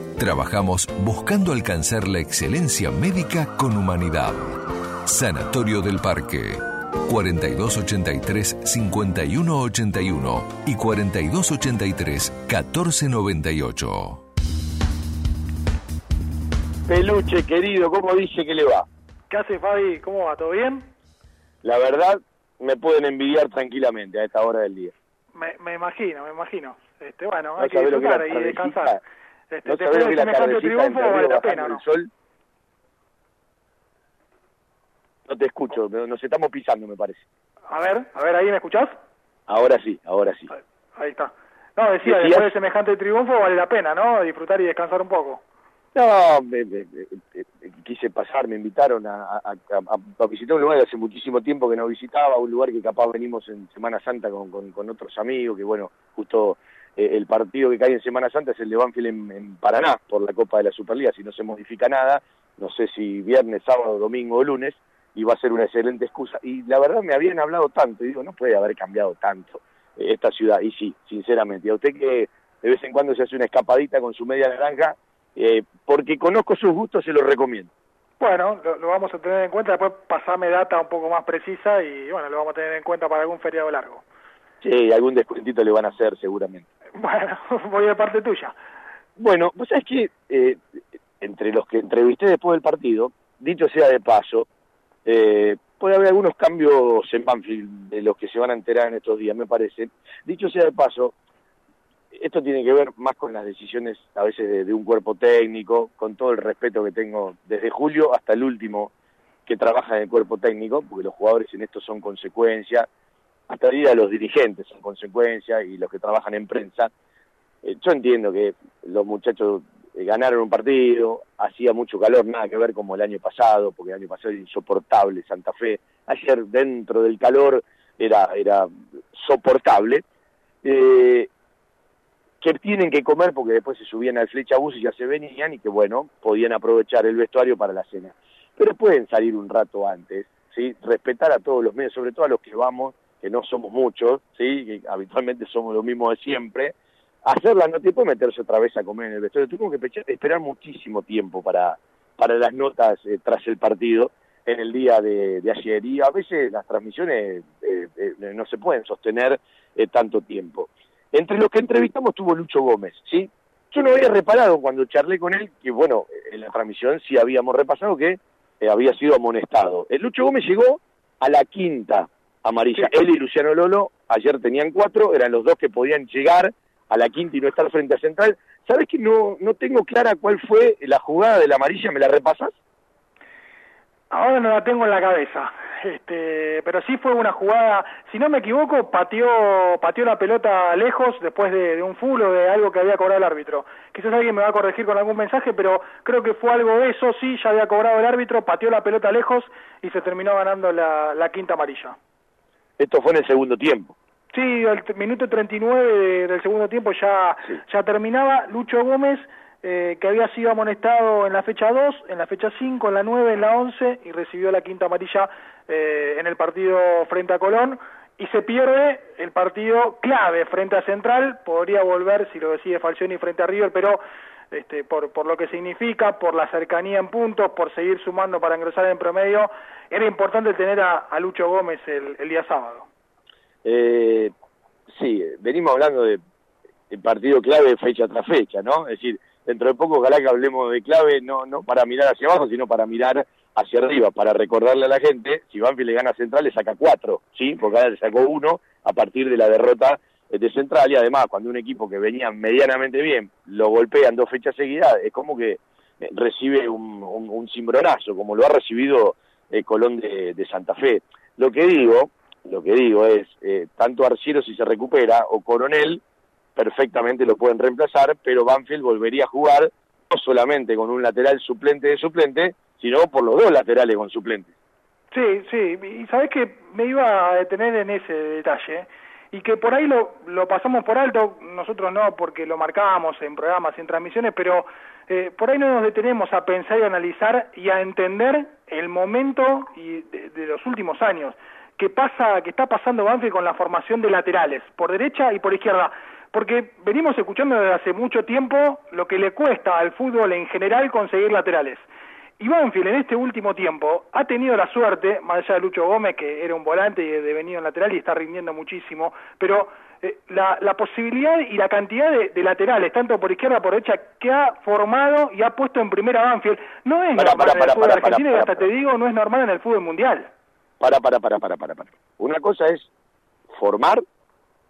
Trabajamos buscando alcanzar la excelencia médica con humanidad. Sanatorio del Parque. 4283-5181 y 4283-1498. Peluche, querido, ¿cómo dice que le va? ¿Qué hace Fabi? ¿Cómo va? ¿Todo bien? La verdad, me pueden envidiar tranquilamente a esta hora del día. Me, me imagino, me imagino. Este, bueno, hay que disfrutar y descansar. ¿No sabés que la tardecita entre vale la pena, ¿no? el sol? No te escucho, nos estamos pisando, me parece. A ver, a ver, ¿ahí me escuchás? Ahí sí, ahora sí. Ahí, está. No, decía, después de semejante triunfo vale la pena, ¿no? Disfrutar y descansar un poco. No, me, quise pasar, me invitaron a, a, visitar un lugar que hace muchísimo tiempo que no visitaba, un lugar que capaz venimos en Semana Santa con, con, con otros amigos, que bueno, justo el partido que cae en Semana Santa es el de Banfield en, Paraná por la Copa de la Superliga, si no se modifica nada, no sé si viernes, sábado, domingo o lunes, y va a ser una excelente excusa. Y la verdad me habían hablado tanto, y digo, no puede haber cambiado tanto eh, esta ciudad, y sí, sinceramente, a usted que de vez en cuando se hace una escapadita con su media naranja, eh, porque conozco sus gustos, se lo recomiendo. Bueno, lo, lo, vamos a tener en cuenta, después pasame data un poco más precisa y bueno, lo vamos a tener en cuenta para algún feriado largo. Sí, algún descuentito le van a hacer seguramente. Bueno, voy de parte tuya. Bueno, pues es que eh, entre los que entrevisté después del partido, dicho sea de paso, eh, puede haber algunos cambios en Banfield de los que se van a enterar en estos días, me parece. Dicho sea de paso, esto tiene que ver más con las decisiones a veces de, un cuerpo técnico, con todo el respeto que tengo desde julio hasta el último que trabaja en el cuerpo técnico, porque los jugadores en esto son consecuencia, hasta día de los dirigentes en consecuencia y los que trabajan en prensa. Eh, yo entiendo que los muchachos eh, ganaron un partido, hacía mucho calor, nada que ver como el año pasado, porque el año pasado era insoportable Santa Fe. Ayer dentro del calor era, era soportable. Eh, que tienen que comer porque después se subían al flechabús y ya se venían y que bueno, podían aprovechar el vestuario para la cena. Pero pueden salir un rato antes, ¿sí? respetar a todos los medios, sobre todo a los que vamos que no somos muchos, ¿sí? que habitualmente somos lo mismo de siempre, hacer la nota y después meterse otra vez a comer en el vestuario. Tuvimos que esperar muchísimo tiempo para, para las notas eh, tras el partido en el día de, ayer y a veces las transmisiones eh, eh, no se pueden sostener tanto tiempo. Entre los que entrevistamos tuvo Lucho Gómez, ¿sí? Yo no había reparado cuando charlé con él, que bueno, en la transmisión sí habíamos repasado que había sido amonestado. El Lucho Gómez llegó a la quinta amarilla. Él y Luciano Lolo ayer tenían cuatro, eran los dos que podían llegar a la quinta y no estar frente a Central. ¿Sabes que no, no tengo clara cuál fue la jugada de la amarilla? ¿Me la repasas? Ahora no la tengo en la cabeza, este, pero sí fue una jugada, si no me equivoco, pateó, pateó la pelota lejos después de, un full o de algo que había cobrado el árbitro. Quizás alguien me va a corregir con algún mensaje, pero creo que fue algo de eso, sí, ya había cobrado el árbitro, pateó la pelota lejos y se terminó ganando la, la quinta amarilla. Esto fue en el segundo tiempo. Sí, el minuto 39 del segundo tiempo ya, ya terminaba. Lucho Gómez, eh, que había sido amonestado en la fecha 2, en la fecha 5, en la 9, en la 11 y recibió la quinta amarilla eh, en el partido frente a Colón y se pierde el partido clave frente a Central, podría volver si lo decide Falcioni frente a River, pero este, por, por lo que significa, por la cercanía en puntos, por seguir sumando para ingresar en promedio, era importante tener a, Lucho Gómez el, día sábado. Eh, sí, venimos hablando de, partido clave fecha tras fecha, ¿no? Es decir, dentro de poco ojalá que hablemos de clave no, no para mirar hacia abajo, sino para mirar hacia arriba, para recordarle a la gente, si Banfield le gana a Central le saca cuatro, ¿sí? Porque ahora le sacó uno a partir de la derrota de Central y además cuando un equipo que venía medianamente bien lo golpean dos fechas seguidas, es como que eh, recibe un, un, cimbronazo, como lo ha recibido el Colón de, Santa Fe. Lo que digo, lo que digo es, eh, tanto Arciero si se recupera o Coronel, perfectamente lo pueden reemplazar, pero Banfield volvería a jugar no solamente con un lateral suplente de suplente, sino por los dos laterales con suplentes. Sí, sí, y sabes que me iba a detener en ese detalle y que por ahí lo, lo pasamos por alto, nosotros no porque lo marcábamos en programas en transmisiones, pero eh, por ahí no nos detenemos a pensar y analizar y a entender el momento y de, los últimos años que pasa, que está pasando Banfield con la formación de laterales, por derecha y por izquierda, porque venimos escuchando desde hace mucho tiempo lo que le cuesta al fútbol en general conseguir laterales. Y Banfield en este último tiempo ha tenido la suerte, más allá de Lucho Gómez, que era un volante y devenido en lateral y está rindiendo muchísimo, pero eh, la, la, posibilidad y la cantidad de, laterales, tanto por izquierda como por derecha, que ha formado y ha puesto en primera Banfield, no es normal en el fútbol argentino y hasta te digo, no es normal en el fútbol mundial. Para, para, para, para, para, para. Una cosa es formar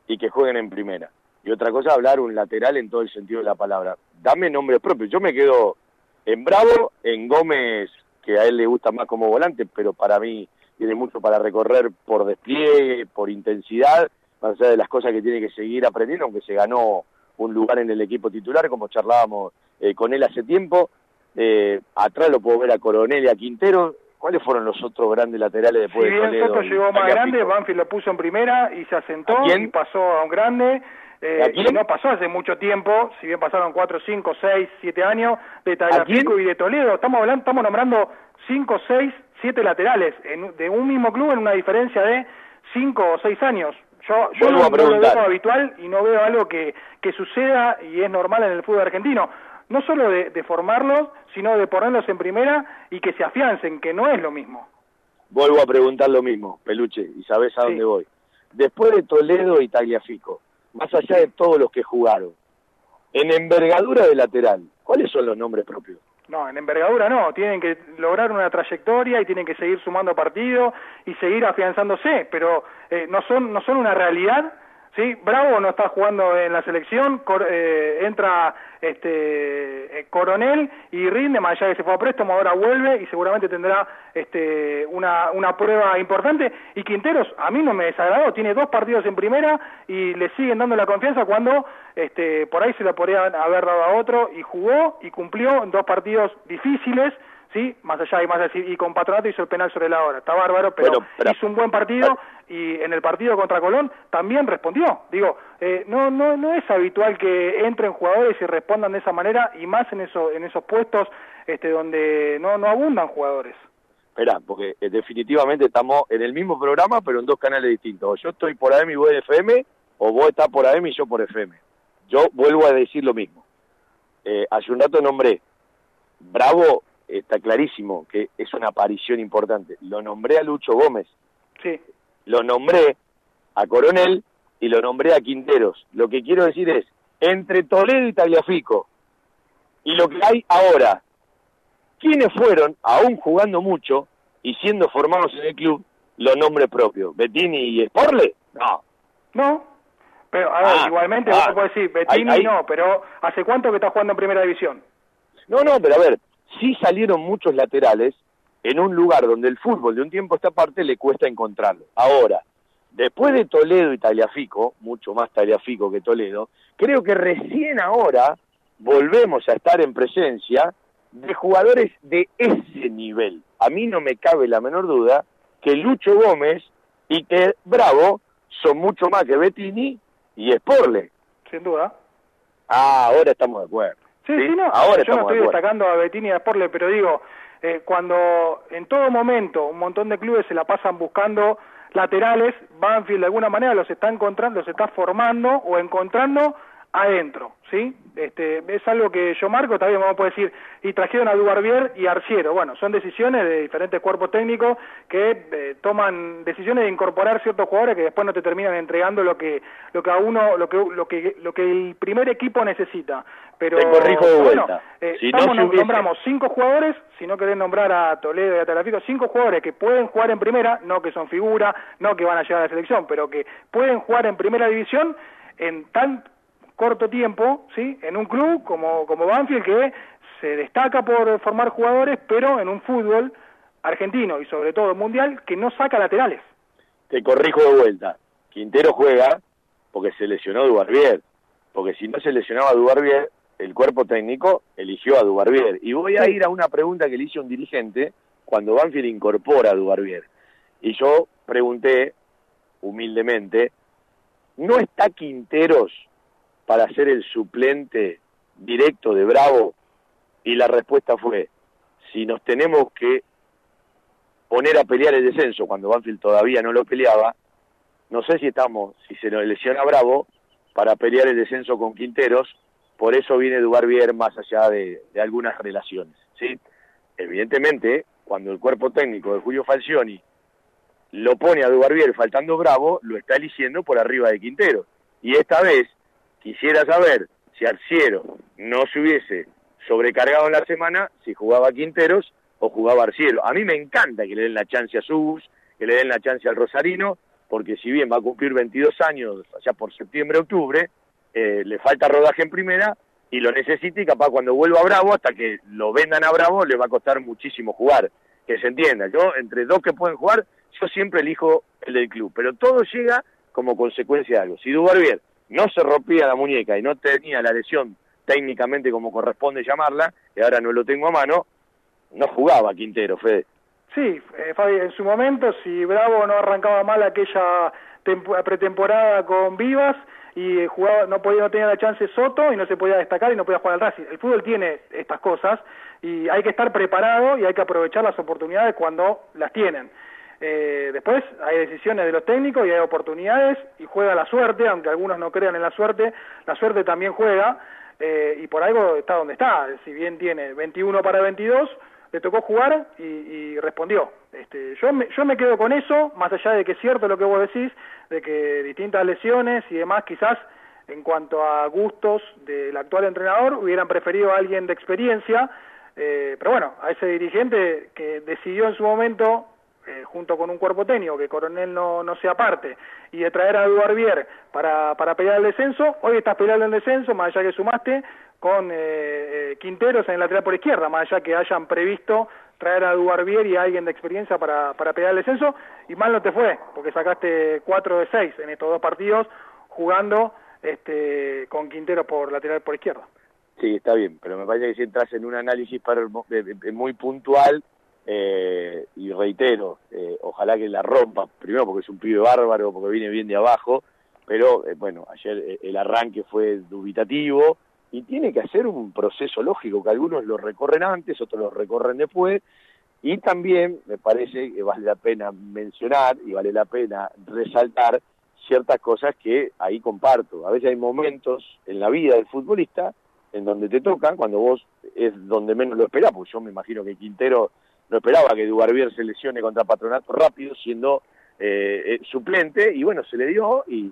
y que jueguen en primera. Y otra cosa hablar un lateral en todo el sentido de la palabra. Dame nombre propio. Yo me quedo en Bravo, en Gómez, que a él le gusta más como volante, pero para mí tiene mucho para recorrer por despliegue, por intensidad, más allá de las cosas que tiene que seguir aprendiendo, aunque se ganó un lugar en el equipo titular, como charlábamos eh, con él hace tiempo. Eh, atrás lo puedo ver a Coronel y a Quintero. ¿Cuáles fueron los otros grandes laterales después de Toledo? Soto llegó más grande, Banfield lo puso en primera y se asentó y pasó a un grande. Eh, y no pasó hace mucho tiempo, si bien pasaron 4, 5, 6, 7 años, de Tagliafico y de Toledo. Estamos hablando, estamos nombrando 5, 6, 7 laterales en, de un mismo club en una diferencia de 5 o 6 años. Yo, yo no, lo veo habitual y no veo algo que, que suceda y es normal en el fútbol argentino. No solo de, de formarlos, sino de ponerlos en primera y que se afiancen, que no es lo mismo. Vuelvo a preguntar lo mismo, Peluche, y sabes a dónde voy. Después de Toledo y Tagliafico, más allá de todos los que jugaron. En envergadura de lateral, ¿cuáles son los nombres propios? No, en envergadura no, tienen que lograr una trayectoria y tienen que seguir sumando partidos y seguir afianzándose, pero eh, no son no son una realidad Sí, Bravo no está jugando en la selección, eh, entra este eh, Coronel y rinde, más allá que se fue a préstamo, ahora vuelve y seguramente tendrá este una, una prueba importante. Y Quinteros, a mí no me desagradó, tiene dos partidos en primera y le siguen dando la confianza cuando este por ahí se lo podría haber dado a otro y jugó y cumplió en dos partidos difíciles ¿sí? Más allá y más decir, y con Patronato hizo el penal sobre la hora, está bárbaro, pero, hizo un buen partido y en el partido contra Colón también respondió. Digo, eh, no, no, no es habitual que entren jugadores y respondan de esa manera y más en, eso, en esos puestos este, donde no, no abundan jugadores. Espera, porque eh, definitivamente estamos en el mismo programa, pero en dos canales distintos. yo estoy por AM y vos FM, o vos estás por AM y yo por FM. Yo vuelvo a decir lo mismo. Eh, hace un rato nombré Bravo está clarísimo que es una aparición importante. Lo nombré a Lucho Gómez. Sí. Lo nombré a Coronel y lo nombré a Quinteros. Lo que quiero decir es, entre Toledo y Tagliafico y lo que hay ahora, ¿quiénes fueron, aún jugando mucho y siendo formados en el club, los nombres propios? ¿Bettini y Sporle? No. No. Pero, a ver, ah, igualmente vos ah, decir, Bettini no, pero ¿hace cuánto que está jugando en primera división? No, no, pero a ver, sí salieron muchos laterales en un lugar donde el fútbol de un tiempo a esta parte le cuesta encontrarlo. Ahora, después de Toledo y Taliafico, mucho más Taliafico que Toledo, creo que recién ahora volvemos a estar en presencia de jugadores de ese nivel. A mí no me cabe la menor duda que Lucho Gómez y que Bravo son mucho más que Bettini y Sporle. Sin duda. Ah, ahora estamos de acuerdo. Sí, sí, no, Ahora yo no estoy destacando a Bettini y a Sporle, pero digo, eh, cuando en todo momento un montón de clubes se la pasan buscando laterales, Banfield de alguna manera los está encontrando, los está formando o encontrando adentro, ¿sí? Este, es algo que yo marco, también vamos a poder decir, y trajeron a Dubarbier y Arciero. Bueno, son decisiones de diferentes cuerpos técnicos que eh, toman decisiones de incorporar ciertos jugadores que después no te terminan entregando lo que lo que a uno lo que lo que lo que el primer equipo necesita. Pero corrijo de bueno, eh, nombramos cinco jugadores, si no querés nombrar a Toledo y a Talafico, cinco jugadores que pueden jugar en primera, no que son figura, no que van a llegar a la selección, pero que pueden jugar en primera división en tan corto tiempo, ¿sí? En un club como, como Banfield que se destaca por formar jugadores, pero en un fútbol argentino y sobre todo mundial que no saca laterales. Te corrijo de vuelta. Quintero juega porque se lesionó Dubarbier, porque si no se lesionaba Dubarbier, el cuerpo técnico eligió a Dubarbier. Y voy a ir a una pregunta que le hizo un dirigente cuando Banfield incorpora a Dubarbier. Y yo pregunté, humildemente, ¿no está Quinteros para ser el suplente directo de Bravo? Y la respuesta fue, si nos tenemos que poner a pelear el descenso cuando Banfield todavía no lo peleaba, no sé si estamos, si se nos lesiona Bravo, para pelear el descenso con Quinteros, por eso viene Dubarbier más allá de, algunas relaciones. ¿sí? Evidentemente, cuando el cuerpo técnico de Julio Falcioni lo pone a Dubarbier faltando Bravo, lo está eligiendo por arriba de Quintero. Y esta vez quisiera saber si Arciero no se hubiese sobrecargado en la semana, si jugaba Quinteros o jugaba Arciero. A mí me encanta que le den la chance a Subus, que le den la chance al Rosarino, porque si bien va a cumplir 22 años, allá por septiembre, octubre, eh, le falta rodaje en primera y lo necesita y capaz cuando vuelva a Bravo, hasta que lo vendan a Bravo, le va a costar muchísimo jugar. Que se entienda, yo entre dos que pueden jugar, yo siempre elijo el del club, pero todo llega como consecuencia de algo. Si Dubarbier no se rompía la muñeca y no tenía la lesión técnicamente como corresponde llamarla, y ahora no lo tengo a mano, no jugaba Quintero, Fede. Sí, eh, Fabi, en su momento, si Bravo no arrancaba mal aquella pretemporada con Vivas y jugaba, no podía no tenía la chance Soto y no se podía destacar y no podía jugar al Racing. El fútbol tiene estas cosas y hay que estar preparado y hay que aprovechar las oportunidades cuando las tienen. Eh, después hay decisiones de los técnicos y hay oportunidades y juega la suerte, aunque algunos no crean en la suerte, la suerte también juega eh, y por algo está donde está. Si bien tiene 21 para 22, le tocó jugar y, y respondió. Este, yo, me, yo me quedo con eso, más allá de que es cierto lo que vos decís, de que distintas lesiones y demás quizás en cuanto a gustos del actual entrenador hubieran preferido a alguien de experiencia, eh, pero bueno, a ese dirigente que decidió en su momento eh, junto con un cuerpo técnico, que Coronel no, no sea parte, y de traer a Duarbier para, para pelear el descenso, hoy estás peleando el descenso, más allá que sumaste, con eh, eh, Quinteros en el lateral por izquierda, más allá que hayan previsto traer a Duarbier y a alguien de experiencia para, para pelear el descenso, y mal no te fue, porque sacaste 4 de 6 en estos dos partidos, jugando este, con Quinteros por lateral por izquierda. Sí, está bien, pero me parece que si entras en un análisis para, muy puntual, eh, y reitero, eh, ojalá que la rompa, primero porque es un pibe bárbaro, porque viene bien de abajo, pero eh, bueno, ayer eh, el arranque fue dubitativo y tiene que hacer un proceso lógico, que algunos lo recorren antes, otros lo recorren después, y también me parece que vale la pena mencionar y vale la pena resaltar ciertas cosas que ahí comparto. A veces hay momentos en la vida del futbolista en donde te tocan, cuando vos es donde menos lo esperás, porque yo me imagino que Quintero no esperaba que Dubarbier se lesione contra Patronato rápido, siendo eh, eh, suplente, y bueno, se le dio y,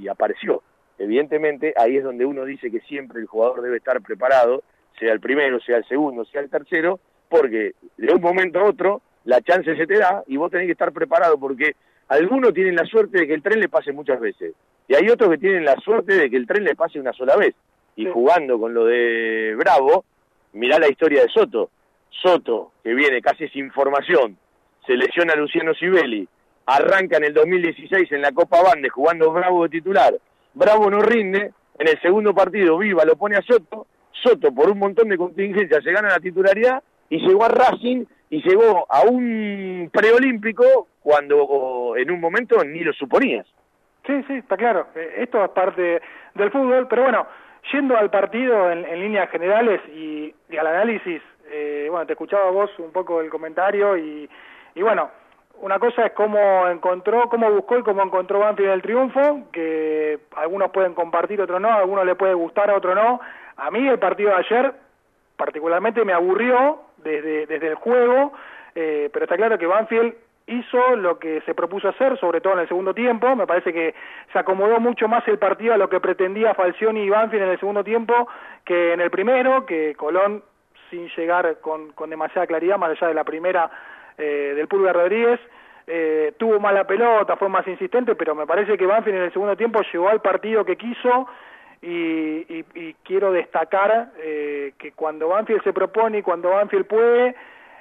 y, apareció. Evidentemente, ahí es donde uno dice que siempre el jugador debe estar preparado, sea el primero, sea el segundo, sea el tercero, porque de un momento a otro la chance se te da y vos tenés que estar preparado, porque algunos tienen la suerte de que el tren le pase muchas veces, y hay otros que tienen la suerte de que el tren le pase una sola vez. Y jugando con lo de Bravo, mirá la historia de Soto Soto, que viene casi sin formación, se lesiona Luciano Sibeli, arranca en el 2016 en la Copa Bande jugando Bravo de titular, Bravo no rinde, en el segundo partido Viva lo pone a Soto, Soto por un montón de contingencias se gana la titularidad y llegó a Racing y llegó a un preolímpico cuando en un momento ni lo suponías. Sí, sí, está claro. Eh, esto es parte del fútbol, pero bueno, yendo al partido en, líneas generales y al análisis, eh, bueno, te escuchaba vos un poco el comentario y, y bueno, una cosa es cómo encontró, cómo buscó y cómo encontró Banfield el triunfo, que algunos pueden compartir, otros no, a algunos le puede gustar, a otros no. A mí el partido de ayer particularmente me aburrió desde, desde el juego, eh, pero está claro que Banfield hizo lo que se propuso hacer, sobre todo en el segundo tiempo. Me parece que se acomodó mucho más el partido a lo que pretendía Falcioni y Banfield en el segundo tiempo que en el primero, que Colón sin llegar con, con demasiada claridad, más allá de la primera eh, del Pulga Rodríguez. Eh, tuvo mala pelota, fue más insistente, pero me parece que Banfield en el segundo tiempo llegó al partido que quiso y, y, quiero destacar eh, que cuando Banfield se propone y cuando Banfield puede,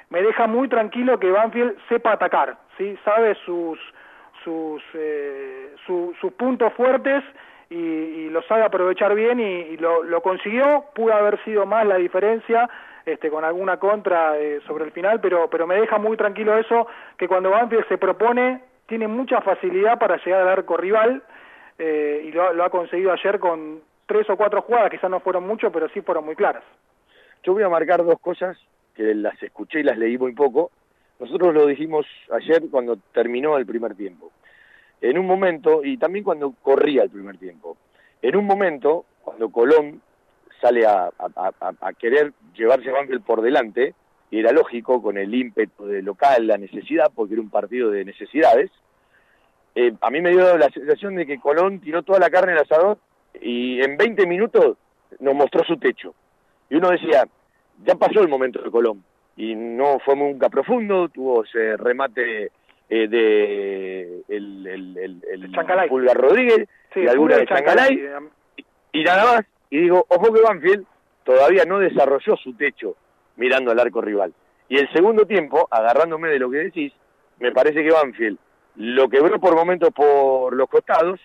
me deja muy tranquilo que Banfield sepa atacar, ¿sí? sabe sus, sus, sus puntos fuertes y, lo sabe aprovechar bien y, lo, lo, consiguió, pudo haber sido más la diferencia este, con alguna contra eh, sobre el final, pero, pero me deja muy tranquilo eso, que cuando Banfield se propone, tiene mucha facilidad para llegar al arco rival, eh, y lo, lo ha conseguido ayer con tres o cuatro jugadas, quizás no fueron mucho, pero sí fueron muy claras. Yo voy a marcar dos cosas que las escuché y las leí muy poco. Nosotros lo dijimos ayer cuando terminó el primer tiempo. En un momento, y también cuando corría el primer tiempo, en un momento, cuando Colón sale a, querer llevarse a Banfield por delante, y era lógico con el ímpetu de local, la necesidad, porque era un partido de necesidades, eh, a mí me dio la sensación de que Colón tiró toda la carne el asador y en 20 minutos nos mostró su techo. Y uno decía, ya pasó el momento de Colón, y no fue nunca profundo, tuvo ese remate eh, de el, el, el, Pulgar Rodríguez, y alguna de Chancalay, y, nada más. Y digo, ojo que Banfield todavía no desarrolló su techo mirando al arco rival. Y el segundo tiempo, agarrándome de lo que decís, me parece que Banfield lo quebró por momentos por los costados,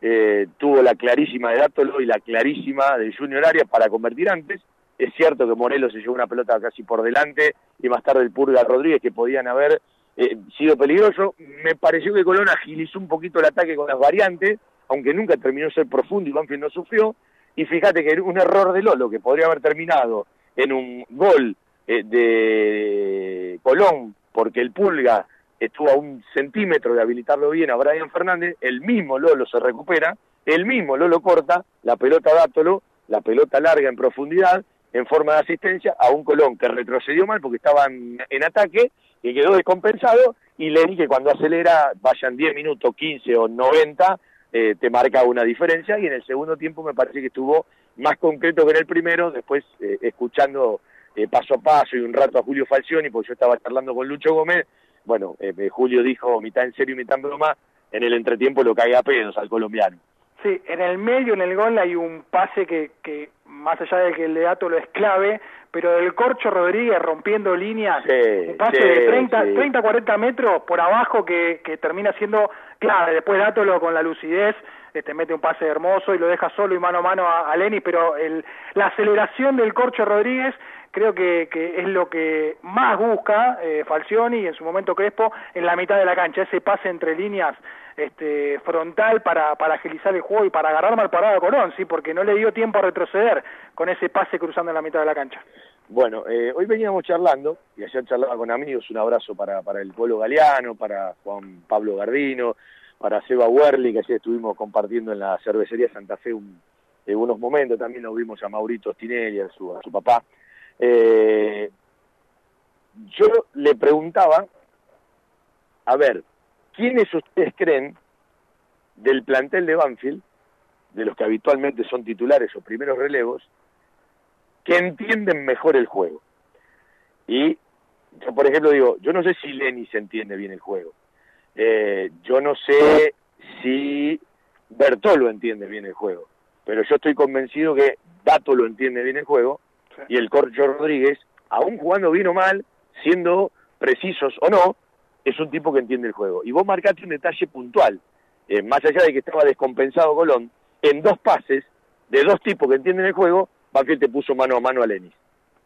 eh, tuvo la clarísima de Dátolo y la clarísima de Junior Arias para convertir antes. Es cierto que Morelos se llevó una pelota casi por delante y más tarde el Purga Rodríguez que podían haber eh, sido peligroso. Me pareció que Colón agilizó un poquito el ataque con las variantes, aunque nunca terminó ser profundo y Banfield no sufrió. Y fíjate que un error de Lolo que podría haber terminado en un gol eh, de Colón porque el Pulga estuvo a un centímetro de habilitarlo bien a Brian Fernández, el mismo Lolo se recupera, el mismo Lolo corta, la pelota dátolo, la pelota larga en profundidad, en forma de asistencia, a un Colón que retrocedió mal porque estaba en, ataque y quedó descompensado, y Lenny que cuando acelera, vayan 10 minutos, 15 o 90, eh, te marca una diferencia, y en el segundo tiempo me parece que estuvo más concreto que en el primero, después eh, escuchando eh, paso a paso y un rato a Julio Falcioni, porque yo estaba charlando con Lucho Gómez, bueno, eh, Julio dijo mitad en serio y mitad en broma, en el entretiempo lo cae a pedos al colombiano. Sí, en el medio, en el gol, hay un pase que, que más allá de que el de lo es clave, pero del Corcho Rodríguez rompiendo líneas, un pase de 30, 30, 40 metros por abajo que, que termina siendo clave. Después Dátolo con la lucidez este, mete un pase hermoso y lo deja solo y mano a mano a, a Lenny, pero el, la aceleración del Corcho Rodríguez creo que, que, es lo que más busca eh, Falcioni y en su momento Crespo en la mitad de la cancha, ese pase entre líneas este, frontal para, para agilizar el juego y para agarrar mal parado a Colón, ¿sí? porque no le dio tiempo a retroceder con ese pase cruzando en la mitad de la cancha. Bueno, eh, hoy veníamos charlando, y ayer charlaba con amigos, un abrazo para, para el pueblo galeano, para Juan Pablo Gardino, para Seba Werli, que ayer estuvimos compartiendo en la cervecería Santa Fe un, unos momentos, también nos vimos a Maurito Stinelli, a su, a su papá, eh, yo le preguntaba, a ver, ¿quiénes ustedes creen del plantel de Banfield, de los que habitualmente son titulares o primeros relevos, que entienden mejor el juego? Y yo, por ejemplo, digo, yo no sé si Lenny se entiende bien el juego. Eh, yo no sé si Bertolo entiende bien el juego. Pero yo estoy convencido que Dato lo entiende bien el juego y el Corcho Rodríguez, aún jugando bien o mal, siendo precisos o no, es un tipo que entiende el juego. Y vos marcaste un detalle puntual, eh, más allá de que estaba descompensado Colón, en dos pases de dos tipos que entienden el juego, Banfield te puso mano a mano a Lenis.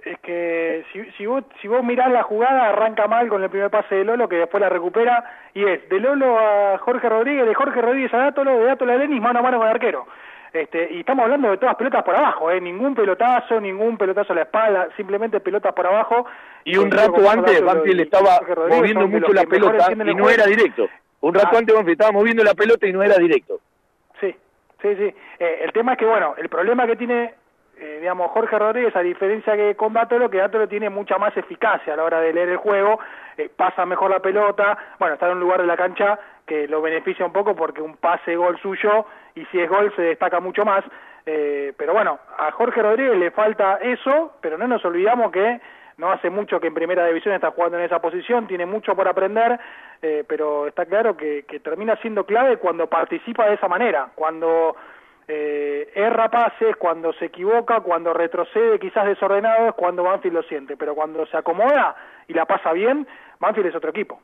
Es que si, si, vos, si vos mirás la jugada, arranca mal con el primer pase de Lolo, que después la recupera, y es de Lolo a Jorge Rodríguez, de Jorge Rodríguez a Dátolo, de Dátolo a Lenis, mano a mano con el arquero. Este, y estamos hablando de todas pelotas por abajo, ¿eh? ningún pelotazo, ningún pelotazo a la espalda, simplemente pelotas por abajo. Y un rato antes Banfield estaba moviendo mucho la pelota y no era directo. Un rato ah. antes Banfield estaba moviendo la pelota y no era directo. Sí, sí, sí. Eh, el tema es que, bueno, el problema que tiene eh, digamos, Jorge Rodríguez, a diferencia que con Dátolo, que Dátolo tiene mucha más eficacia a la hora de leer el juego, eh, pasa mejor la pelota, bueno, está en un lugar de la cancha que lo beneficia un poco porque un pase gol suyo, y si es gol se destaca mucho más, eh, pero bueno, a Jorge Rodríguez le falta eso, pero no nos olvidamos que no hace mucho que en primera división está jugando en esa posición, tiene mucho por aprender, pero está claro que, que termina siendo clave cuando participa de esa manera, cuando eh, erra pases, cuando se equivoca, cuando retrocede quizás desordenado es cuando Banfield lo siente, pero cuando se acomoda y la pasa bien, Banfield es otro equipo.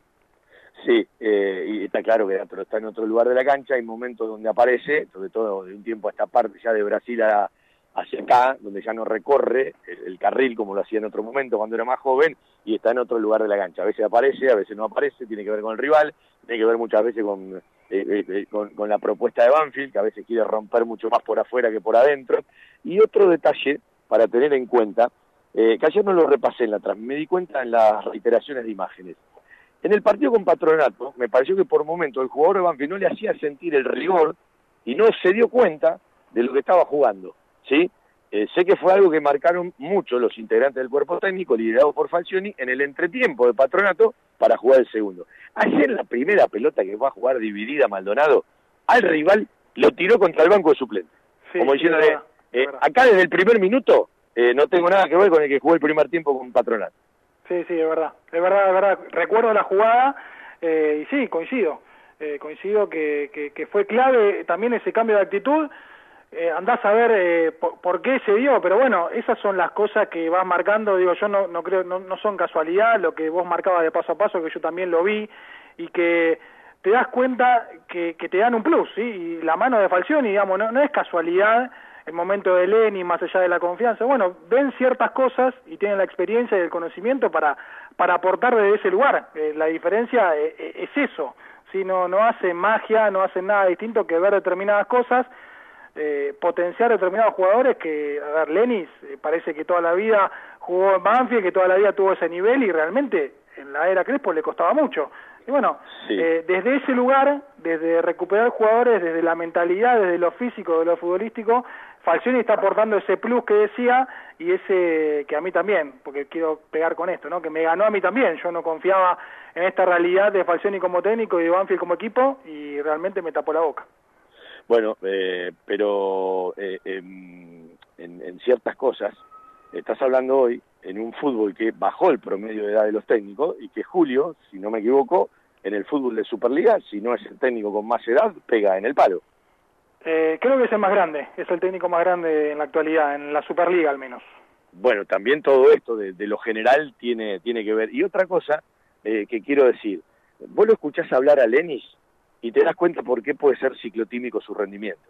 Sí, eh, y está claro que está en otro lugar de la cancha, hay momentos donde aparece, sobre todo de un tiempo a esta parte ya de Brasil a, hacia acá, donde ya no recorre el, carril como lo hacía en otro momento cuando era más joven, y está en otro lugar de la cancha. A veces aparece, a veces no aparece, tiene que ver con el rival, tiene que ver muchas veces con, eh, eh, eh, con, la propuesta de Banfield, que a veces quiere romper mucho más por afuera que por adentro. Y otro detalle para tener en cuenta, que ayer no lo repasé en la trans, me di cuenta en las reiteraciones de imágenes. En el partido con Patronato, me pareció que por momento el jugador de Banfield no le hacía sentir el rigor y no se dio cuenta de lo que estaba jugando. ¿sí? Eh, sé que fue algo que marcaron mucho los integrantes del cuerpo técnico, liderado por Falcioni, en el entretiempo de Patronato para jugar el segundo. Ayer la primera pelota que va a jugar dividida Maldonado, al rival lo tiró contra el banco de suplente. Como diciéndole, eh, acá desde el primer minuto eh, no tengo nada que ver con el que jugó el primer tiempo con Patronato. Sí, sí, es verdad, es verdad, es verdad. Recuerdo la jugada y sí, coincido. coincido que, que fue clave también ese cambio de actitud eh, andás a ver eh, por, qué se dio, pero bueno, esas son las cosas que vas marcando, digo, yo no, no creo, no, no son casualidad, lo que vos marcabas de paso a paso, que yo también lo vi, y que te das cuenta que, que te dan un plus, ¿sí? Y la mano de Falcioni, digamos, no, no es casualidad el momento de Lenny, más allá de la confianza, bueno, ven ciertas cosas y tienen la experiencia y el conocimiento para, para aportar desde ese lugar. Eh, la diferencia es eso, si no, no hace magia, no hace nada distinto que ver determinadas cosas eh, potenciar determinados jugadores que, a ver, Lenis eh, parece que toda la vida jugó en Banfield, que toda la vida tuvo ese nivel y realmente en la era Crespo le costaba mucho. Y bueno, eh, desde ese lugar, desde recuperar jugadores, desde la mentalidad, desde lo físico, de lo futbolístico, Falcioni está aportando ese plus que decía y ese que a mí también, porque quiero pegar con esto, ¿no? Que me ganó a mí también. Yo no confiaba en esta realidad de Falcioni como técnico y de Banfield como equipo y realmente me tapó la boca. Bueno, eh, pero eh, en, en, ciertas cosas, estás hablando hoy en un fútbol que bajó el promedio de edad de los técnicos y que Julio, si no me equivoco, en el fútbol de Superliga, si no es el técnico con más edad, pega en el palo. Eh, creo que es el más grande, es el técnico más grande en la actualidad, en la Superliga al menos. Bueno, también todo esto de, lo general tiene, tiene que ver. Y otra cosa eh, que quiero decir, vos lo escuchás hablar a Lenis y te das cuenta por qué puede ser ciclotímico su rendimiento.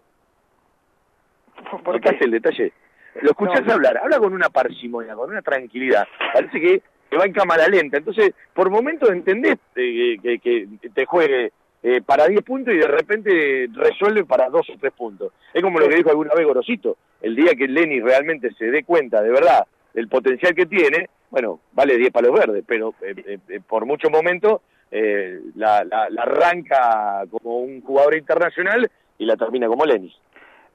¿Por qué? el detalle? Lo escuchas hablar, habla con una parsimonia, con una tranquilidad. Parece que, te va en cámara lenta. Entonces, por momentos entendés eh, que, te juegue eh, para 10 puntos y de repente resuelve para 2 o 3 puntos. Es como lo que dijo alguna vez Gorosito. El día que Lenny realmente se dé cuenta de verdad del potencial que tiene, bueno, vale 10 palos verdes, pero eh, por muchos momentos eh, la, la, arranca como un jugador internacional y la termina como Lenis.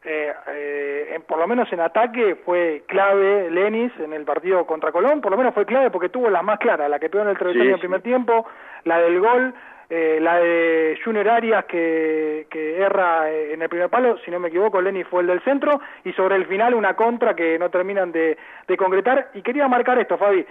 Eh, eh, por lo menos en ataque fue clave Lenis en el partido contra Colón, por lo menos fue clave porque tuvo las más claras, la que pegó en el travesaño en el primer tiempo, la del gol, eh, la de Junior Arias que, que erra en el primer palo, si no me equivoco, Lenis fue el del centro, y sobre el final una contra que no terminan de, de concretar. Y quería marcar esto, Fabi,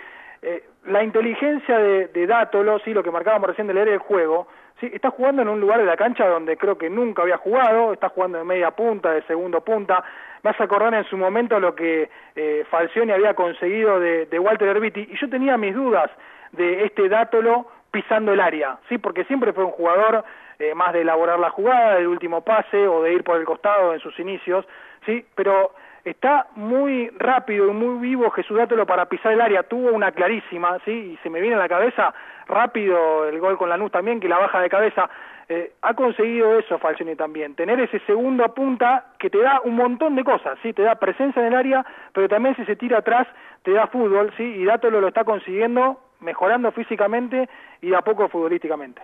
eh, la inteligencia de, de Dátolo, sí, lo que marcábamos recién de leer el juego, sí, está jugando en un lugar de la cancha donde creo que nunca había jugado, está jugando de media punta, de segundo punta. Me hace acordar en su momento lo que eh, Falcioni había conseguido de, de Walter Herbiti, y yo tenía mis dudas de este Dátolo pisando el área, sí, porque siempre fue un jugador eh, más de elaborar la jugada, del último pase o de ir por el costado en sus inicios, sí, pero está muy rápido y muy vivo Jesús Dátolo para pisar el área, tuvo una clarísima, ¿sí? Y se me viene a la cabeza rápido el gol con Lanús también, que la baja de cabeza. Eh, ha conseguido eso Falcioni también, tener ese segundo punta que te da un montón de cosas, ¿sí? Te da presencia en el área, pero también si se tira atrás te da fútbol, ¿sí? Y Dátolo lo está consiguiendo, mejorando físicamente y a poco futbolísticamente.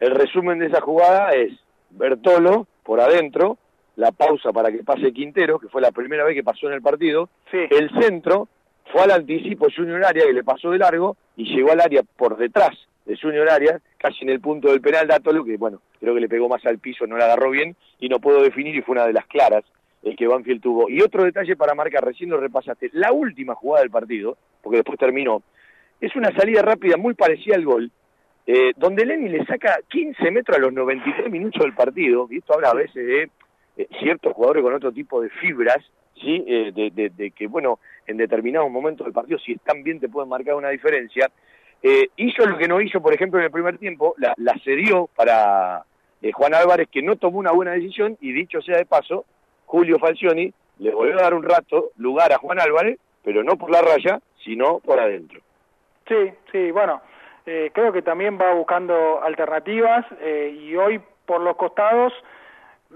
El resumen de esa jugada es Bertolo por adentro, la pausa para que pase Quintero, que fue la primera vez que pasó en el partido, el centro fue al anticipo Junior Arias, que le pasó de largo, y llegó al área por detrás de Junior Arias, casi en el punto del penal, Dátolo, que bueno, creo que le pegó más al piso, no la agarró bien, y no puedo definir, y fue una de las claras el que Banfield tuvo. Y otro detalle para marcar, recién lo repasaste, la última jugada del partido, porque después terminó, es una salida rápida muy parecida al gol, eh, donde Lenny le saca 15 metros a los 93 minutos del partido, y esto habla a veces de eh, ciertos jugadores con otro tipo de fibras, ¿sí? Eh, de, que, bueno, en determinados momentos del partido, si están bien, te pueden marcar una diferencia. eh, hizo lo que no hizo, por ejemplo, en el primer tiempo, la, la cedió para Juan Álvarez, que no tomó una buena decisión, y dicho sea de paso, Julio Falcioni le volvió a dar un rato lugar a Juan Álvarez, pero no por la raya, sino por adentro. Sí, sí, bueno, eh, creo que también va buscando alternativas eh, y hoy por los costados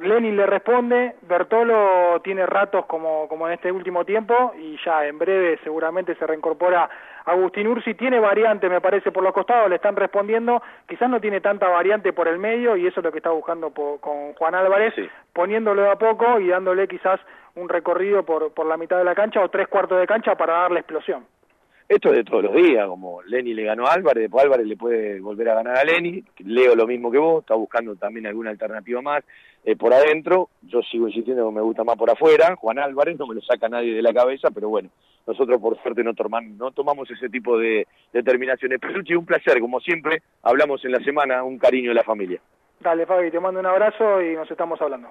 Lenin le responde, Bertolo tiene ratos como, como en este último tiempo y ya en breve seguramente se reincorpora Agustín Ursi, tiene variante me parece por los costados, le están respondiendo, quizás no tiene tanta variante por el medio y eso es lo que está buscando con Juan Álvarez, poniéndolo de a poco y dándole quizás un recorrido por, por la mitad de la cancha o tres cuartos de cancha para darle explosión. Esto es de todos los días, como Lenny le ganó a Álvarez, después Álvarez le puede volver a ganar a Lenny, Leo lo mismo que vos, está buscando también alguna alternativa más eh, por adentro, yo sigo insistiendo que me gusta más por afuera, Juan Álvarez no me lo saca nadie de la cabeza, pero bueno, nosotros por suerte no, no tomamos ese tipo de determinaciones. Pelucci, un placer, como siempre, hablamos en la semana, un cariño de la familia. Dale Fabi, te mando un abrazo y nos estamos hablando.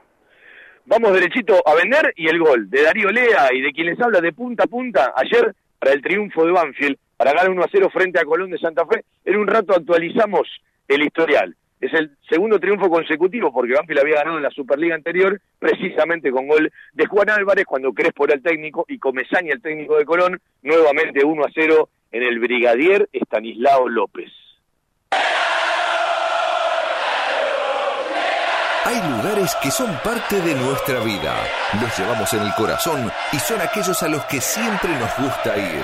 Vamos derechito a vender y el gol de Darío Lea y de quien les habla de punta a punta ayer para el triunfo de Banfield, para ganar 1 a 0 frente a Colón de Santa Fe. En un rato actualizamos el historial. Es el segundo triunfo consecutivo porque Banfield había ganado en la Superliga anterior, precisamente con gol de Juan Álvarez cuando Crespo era el técnico y Comesaña el técnico de Colón, nuevamente 1 a 0 en el Brigadier Estanislao López. Hay lugares que son parte de nuestra vida. Los llevamos en el corazón y son aquellos a los que siempre nos gusta ir.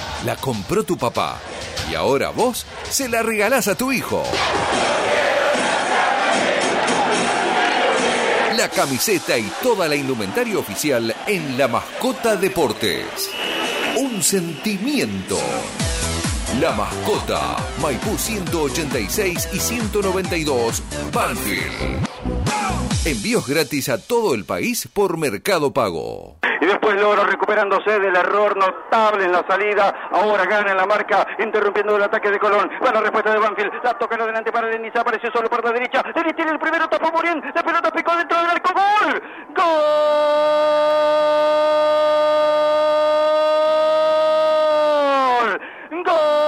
la compró tu papá y ahora vos se la regalás a tu hijo. La camiseta y toda la indumentaria oficial en La Mascota Deportes. Un sentimiento. La Mascota, Maipú 186 y 192, Banfield. Envíos gratis a todo el país por Mercado Pago. Y después Loro recuperándose del error notable en la salida. Ahora gana la marca, interrumpiendo el ataque de Colón. Va la respuesta de Banfield. La toca adelante para Denis. Apareció solo por la derecha. Denis tiene el primero, tapó muy bien. La pelota picó dentro del arco. ¡Gol! ¡Gol! ¡Gol!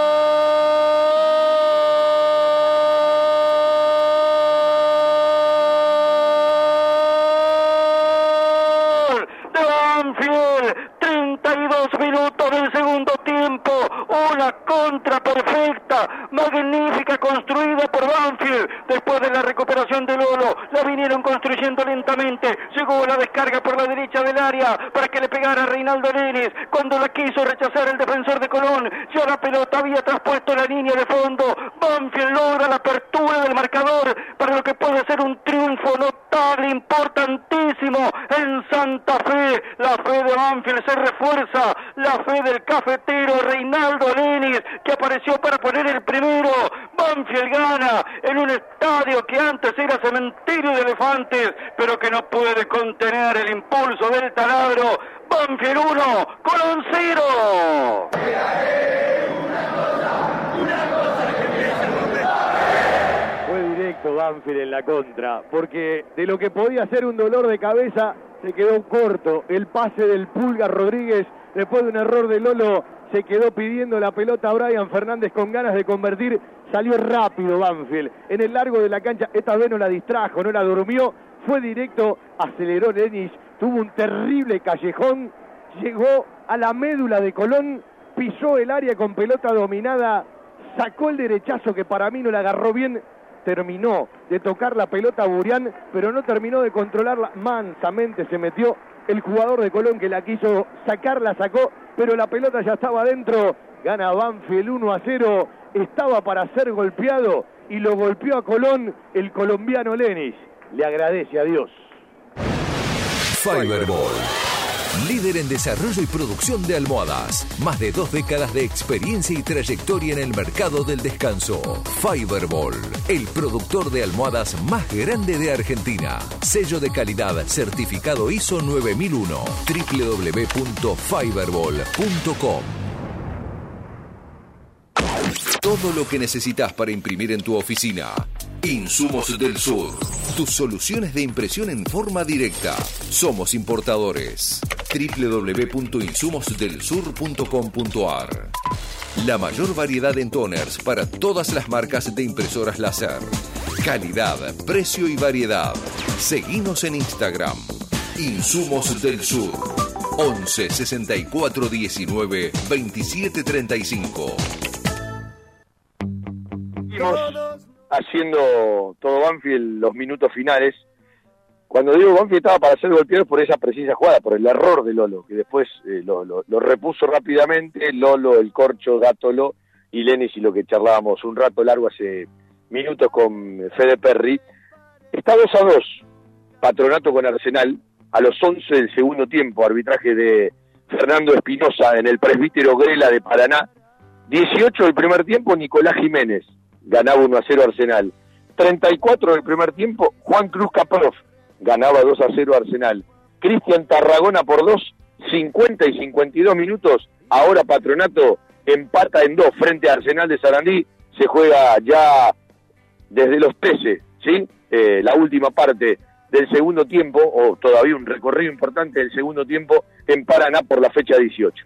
de Banfield. 32 minutos del segundo tiempo. Una contra perfecta, magnífica, construida por Banfield. Después de la recuperación de Lolo, la vinieron construyendo lentamente. Llegó la descarga por la derecha del área para que le pegara a Reinaldo Lenis. Cuando la quiso rechazar el defensor de Colón, ya la pelota había traspuesto la línea de fondo. Banfield logra la apertura del marcador para lo que puede ser un triunfo notable, importantísimo en Santa Fe. La fe de Banfield se refuerza, la fe del cafetero Reinaldo Lenis, que apareció para poner el primero. Banfield gana en un estadio que antes era cementerio de elefantes, pero que no puede contener el impulso del taladro. Banfield 1, Colón 0. Fue directo Banfield en contra, porque de lo que podía ser un dolor de cabeza se quedó corto. El pase del Pulga Rodríguez, después de un error de Lolo, se quedó pidiendo la pelota a Brian Fernández con ganas de convertir. Salió rápido Banfield. En el largo de la cancha, esta vez no la distrajo, no la durmió. Fue directo, aceleró Lenis, tuvo un terrible callejón, llegó a la médula de Colón, pisó el área con pelota dominada, sacó el derechazo que para mí no la agarró bien, terminó de tocar la pelota a Burián, pero no terminó de controlarla. Mansamente se metió el jugador de Colón que la quiso sacar, la sacó, pero la pelota ya estaba adentro. Gana Banfield 1 a 0. Estaba para ser golpeado y lo golpeó a Colón el colombiano Lenis. Le agradece a Dios. Fiberball. Líder en desarrollo y producción de almohadas. Más de dos décadas de experiencia y trayectoria en el mercado del descanso. Fiberball, el productor de almohadas más grande de Argentina. Sello de calidad certificado ISO 9001. www.fiberball.com Todo lo que necesitas para imprimir en tu oficina. Insumos del Sur. Tus soluciones de impresión en forma directa. Somos importadores. www.insumosdelsur.com.ar La mayor variedad en toners para todas las marcas de impresoras láser. Calidad, precio y variedad. Seguimos en Instagram. Insumos del Sur. 11 64 19 27 35. Seguimos haciendo todo Banfield los minutos finales. Cuando digo Banfield estaba para ser golpeado por esa precisa jugada, por el error de Lolo, que después eh, lo, repuso rápidamente, Lolo, el corcho, Gátolo y Lenis y lo que charlábamos un rato largo hace minutos con Fede Perry. Está 2 a 2, Patronato con Arsenal, a los 11 del segundo tiempo, arbitraje de Fernando Espinosa en el presbítero Grela de Paraná. 18 del primer tiempo, Nicolás Jiménez ganaba 1 a 0 Arsenal. 34 del primer tiempo, Juan Cruz Caprof ganaba 2 a 0 Arsenal. Cristian Tarragona por 2, 50 y 52 minutos. Ahora Patronato empata en 2 frente a Arsenal de Sarandí. Se juega ya desde los 13, ¿sí? Eh, la última parte del segundo tiempo, o todavía un recorrido importante del segundo tiempo en Paraná por la fecha 18.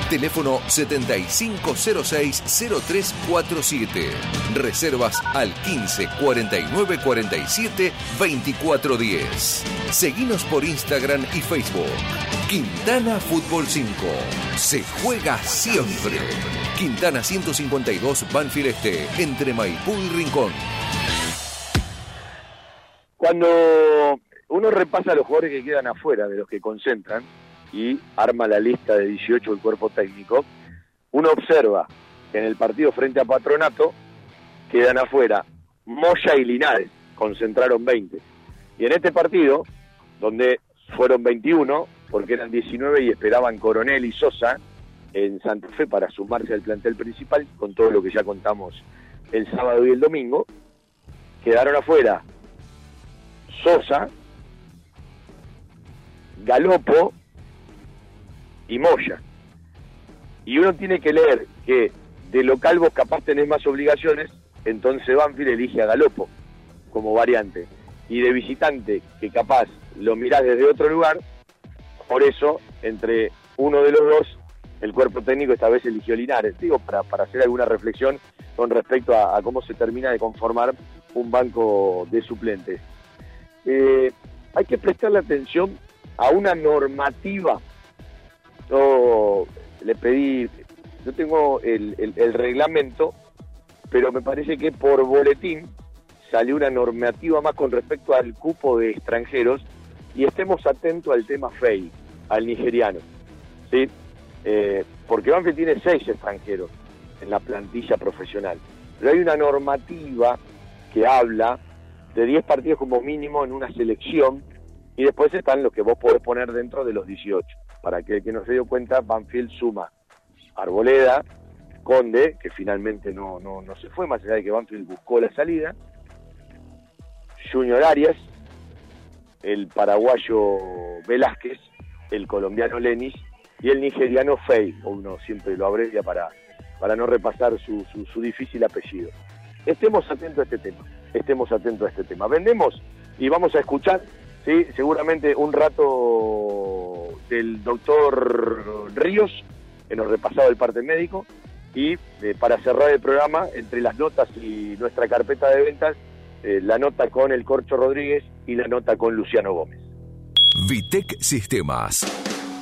Teléfono 7506-0347. Reservas al 15 49 47 24 10. Seguinos por Instagram y Facebook. Quintana Fútbol 5. Se juega siempre. Quintana 152 Banfield Este, entre Maipú y Rincón. Cuando uno repasa a los jugadores que quedan afuera de los que concentran y arma la lista de 18 del cuerpo técnico, uno observa que en el partido frente a Patronato quedan afuera Moya y Linares, concentraron 20. Y en este partido, donde fueron 21, porque eran 19 y esperaban Coronel y Sosa en Santa Fe para sumarse al plantel principal, con todo lo que ya contamos el sábado y el domingo, quedaron afuera Sosa, Galopo y Moya. Y uno tiene que leer que de local vos capaz tenés más obligaciones, entonces Banfield elige a Galopo como variante. Y de visitante, que capaz lo mirás desde otro lugar, por eso, entre uno de los dos, el cuerpo técnico esta vez eligió Linares. Digo, para, para hacer alguna reflexión con respecto a, cómo se termina de conformar un banco de suplentes. Eh, hay que prestarle atención a una normativa. Yo le pedí, yo tengo el, reglamento, pero me parece que por boletín salió una normativa más con respecto al cupo de extranjeros y estemos atentos al tema FEI, al nigeriano. ¿sí? Eh, porque Banfield tiene seis extranjeros en la plantilla profesional. Pero hay una normativa que habla de 10 partidos como mínimo en una selección y después están los que vos podés poner dentro de los 18. Para que el que no se dio cuenta, Banfield suma Arboleda, Conde, que finalmente no, no, no se fue, más allá de que Banfield buscó la salida, Junior Arias, el paraguayo Velázquez, el colombiano Lenis y el nigeriano Fey, uno siempre lo abrevia para, para no repasar su, su, difícil apellido. Estemos atentos a este tema, estemos atentos a este tema. Vendemos y vamos a escuchar, ¿sí? seguramente un rato del doctor Ríos, que nos repasaba el parte médico, y eh, para cerrar el programa, entre las notas y nuestra carpeta de ventas, eh, la nota con el Corcho Rodríguez y la nota con Luciano Gómez. Vitec Sistemas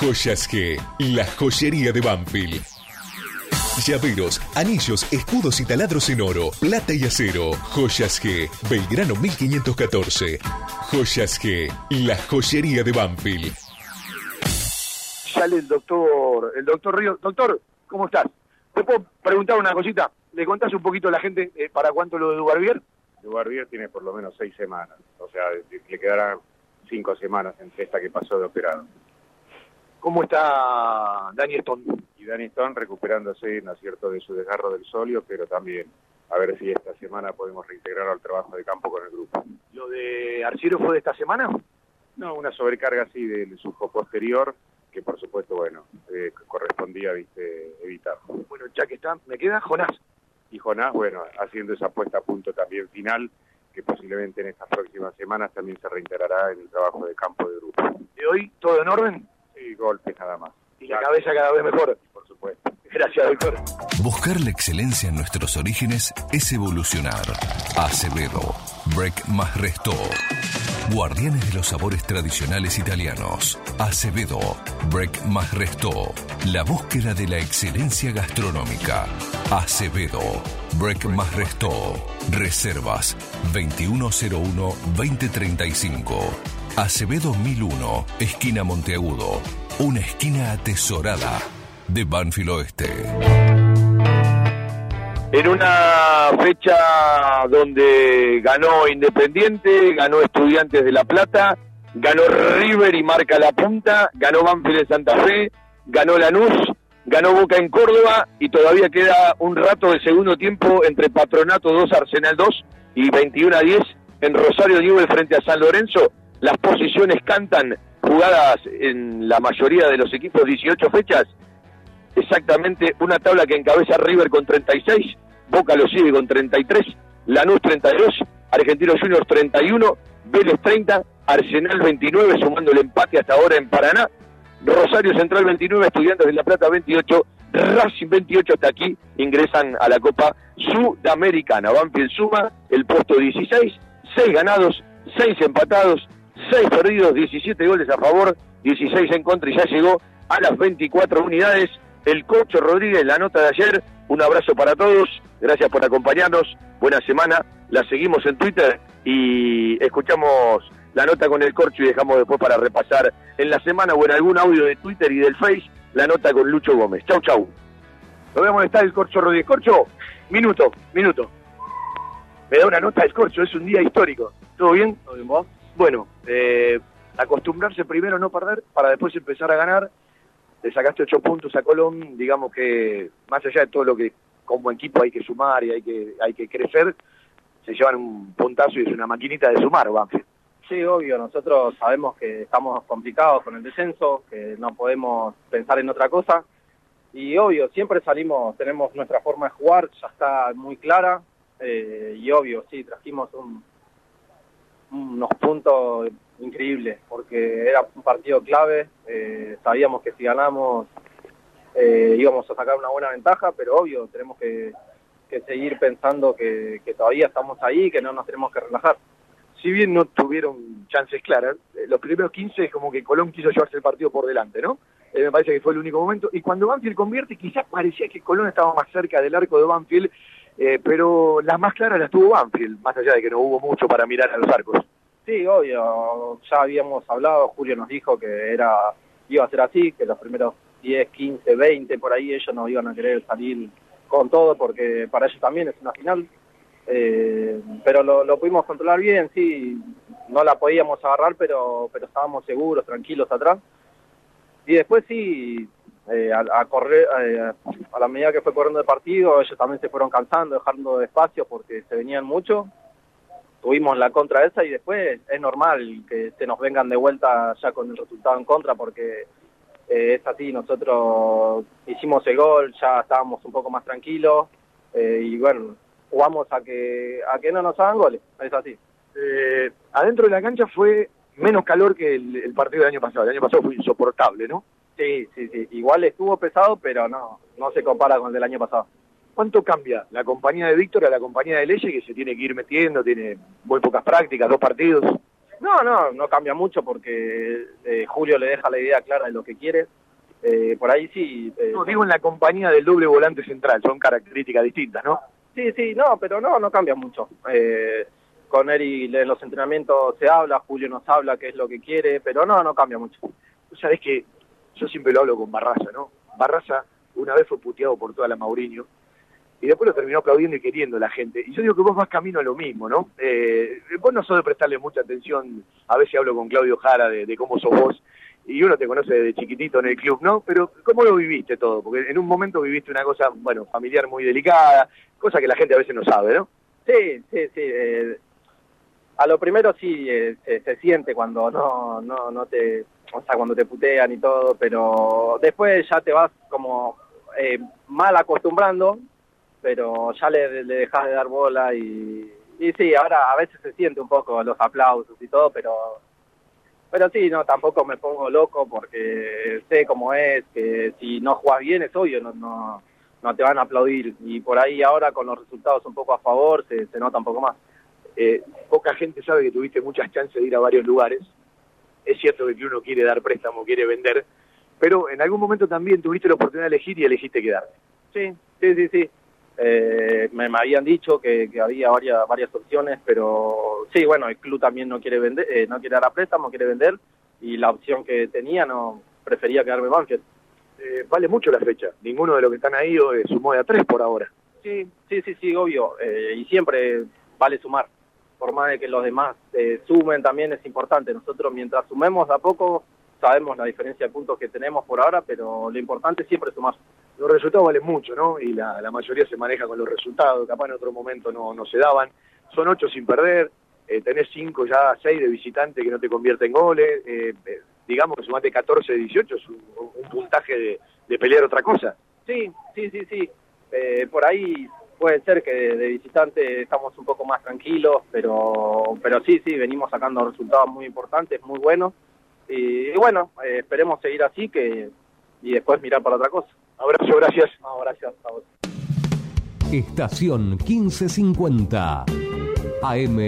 Joyas G, la joyería de Banfield. Llaveros, anillos, escudos y taladros en oro, plata y acero. Joyas G, Belgrano 1514. Joyas G, la joyería de Banfield. Sale el doctor, el doctor Río. Doctor, ¿cómo estás? ¿Te puedo preguntar una cosita? ¿Le contás un poquito a la gente eh, para cuánto lo de Dubarbier? Dubarbier tiene por lo menos seis semanas. O sea, le quedarán cinco semanas entre esta que pasó de operado. ¿Cómo está Dani Stone? Y Dani Stone recuperándose, ¿no es cierto?, de su desgarro del solio, pero también a ver si esta semana podemos reintegrar al trabajo de campo con el grupo. ¿Lo de Arciero fue de esta semana? No, una sobrecarga así del sujo posterior, que por supuesto, bueno, eh, correspondía, viste, evitar. Bueno, ya que está, me queda Jonás. Y Jonás, bueno, haciendo esa puesta a punto también final, que posiblemente en estas próximas semanas también se reintegrará en el trabajo de campo de grupo. ¿De hoy todo en orden? Y golpes nada más. Y la cabeza cada vez mejor. Por supuesto. Gracias, doctor. Buscar la excelencia en nuestros orígenes es evolucionar. Acevedo, Break más Resto. Guardianes de los sabores tradicionales italianos. Acevedo, Break más Resto. La búsqueda de la excelencia gastronómica. Acevedo, Break más Resto. Reservas 2101-2035. Acevedo 1001, esquina Monteagudo. Una esquina atesorada de Banfield Oeste. En una fecha donde ganó Independiente, ganó Estudiantes de La Plata, ganó River y marca la punta, ganó Banfield de Santa Fe, ganó Lanús, ganó Boca en Córdoba y todavía queda un rato de segundo tiempo entre Patronato 2, Arsenal 2 y 21 a 10 en Rosario Newell frente a San Lorenzo las posiciones cantan jugadas en la mayoría de los equipos 18 fechas, exactamente una tabla que encabeza River con 36, Boca lo sigue con 33, Lanús 32, Argentinos Juniors 31, Vélez 30, Arsenal 29, sumando el empate hasta ahora en Paraná, Rosario Central 29, Estudiantes de La Plata 28, Racing 28 hasta aquí ingresan a la Copa Sudamericana. Banfield suma el puesto 16, 6 ganados, 6 empatados, 6 perdidos, 17 goles a favor, 16 en contra y ya llegó a las 24 unidades. El Cocho Rodríguez, la nota de ayer. Un abrazo para todos. Gracias por acompañarnos. Buena semana. La seguimos en Twitter y escuchamos la nota con el Corcho y dejamos después para repasar en la semana o en algún audio de Twitter y del Face la nota con Lucho Gómez. Chau, chau. Vemos está el Corcho Rodríguez. Corcho, minuto, minuto. Me da una nota del Corcho, es un día histórico. ¿Todo bien? ¿Todo bien vos? Bueno, eh, acostumbrarse primero a no perder para después empezar a ganar. Le sacaste ocho puntos a Colón, digamos que más allá de todo lo que como equipo hay que sumar y hay que, hay que crecer, se llevan un puntazo y es una maquinita de sumar, Banfield. Sí, obvio, nosotros sabemos que estamos complicados con el descenso, que no podemos pensar en otra cosa. Y obvio, siempre salimos, tenemos nuestra forma de jugar, ya está muy clara. Eh, y obvio, sí, trajimos un, unos puntos increíbles, porque era un partido clave, eh, sabíamos que si ganamos eh, íbamos a sacar una buena ventaja, pero obvio, tenemos que, seguir pensando que, todavía estamos ahí, que no nos tenemos que relajar. Si bien no tuvieron chances claras, eh, los primeros 15 es como que Colón quiso llevarse el partido por delante, ¿no? me parece que fue el único momento. Y cuando Banfield convierte, quizás parecía que Colón estaba más cerca del arco de Banfield eh, pero las más claras las tuvo Banfield, más allá de que no hubo mucho para mirar a los arcos. Sí, obvio, ya habíamos hablado, Julio nos dijo que era iba a ser así, que los primeros 10, 15, 20 por ahí ellos no iban a querer salir con todo porque para ellos también es una final. Eh, pero lo, lo, pudimos controlar bien, sí, no la podíamos agarrar, pero, pero estábamos seguros, tranquilos atrás. Y después sí, eh, a, correr, eh, a la medida que fue corriendo el partido, ellos también se fueron cansando, dejando de espacio porque se venían mucho. Tuvimos la contra esa y después es normal que se nos vengan de vuelta ya con el resultado en contra porque eh, es así, nosotros hicimos el gol, ya estábamos un poco más tranquilos y bueno, jugamos a que, a que no nos hagan goles, es así. adentro de la cancha fue menos calor que el partido del año pasado, el año pasado fue insoportable, ¿no? Sí, sí, sí. Igual estuvo pesado, pero no, no se compara con el del año pasado. ¿Cuánto cambia la compañía de Víctor a la compañía de Leye que se tiene que ir metiendo, tiene muy pocas prácticas, dos partidos? No, no, no cambia mucho porque eh, Julio le deja la idea clara de lo que quiere. Eh, por ahí sí. Eh, no, digo en la compañía del doble volante central, son características distintas, ¿no? Sí, sí, no, pero no, no cambia mucho. con Eri en los entrenamientos se habla, Julio nos habla qué es lo que quiere, pero no, no cambia mucho. Sabes que yo siempre lo hablo con Barraza, ¿no? Barraza una vez fue puteado por toda la Mauriño y después lo terminó aplaudiendo y queriendo la gente. Y yo digo que vos vas camino a lo mismo, ¿no? Eh, vos no sos de prestarle mucha atención, a veces hablo con Claudio Jara de, cómo sos vos, y uno te conoce desde chiquitito en el club, ¿no? Pero ¿cómo lo viviste todo? Porque en un momento viviste una cosa, bueno, familiar muy delicada, cosa que la gente a veces no sabe, ¿no? Sí, sí, sí. Eh, a lo primero sí eh, se, se, siente cuando no, no, no te o sea, cuando te putean y todo, pero después ya te vas como eh, mal acostumbrando, pero ya le, le dejas de dar bola y, y sí, ahora a veces se siente un poco los aplausos y todo, pero pero sí, no, tampoco me pongo loco porque sé cómo es, que si no juegas bien es obvio, no, no, no te van a aplaudir. Y por ahí ahora con los resultados un poco a favor se, se nota un poco más. Eh, poca gente sabe que tuviste muchas chances de ir a varios lugares es cierto que uno quiere dar préstamo, quiere vender, pero en algún momento también tuviste la oportunidad de elegir y elegiste quedarte. Sí, sí, sí, sí. Eh, me, habían dicho que, había varias varias opciones, pero sí, bueno, el club también no quiere vender, eh, no quiere dar a préstamo, quiere vender, y la opción que tenía no prefería quedarme Banfield. Eh, vale mucho la fecha. Ninguno de los que están ahí eh, sumó de a tres por ahora. Sí, sí, sí, sí, obvio. y siempre vale sumar por más de que los demás eh, sumen también es importante. Nosotros mientras sumemos a poco sabemos la diferencia de puntos que tenemos por ahora, pero lo importante es siempre sumar. Los resultados valen mucho, ¿no? Y la, mayoría se maneja con los resultados, capaz en otro momento no, no se daban. Son ocho sin perder, eh, tenés cinco ya, seis de visitante que no te convierten en goles, eh, eh digamos que sumaste 14 de 18 es un, puntaje de, de, pelear otra cosa. Sí, sí, sí, sí. por ahí puede ser que de, visitante estamos un poco más tranquilos, pero, pero sí, sí, venimos sacando resultados muy importantes, muy buenos. Y, bueno, eh, esperemos seguir así que y después mirar para otra cosa. Abrazo, gracias. gracias a vos. Estación 1550 AM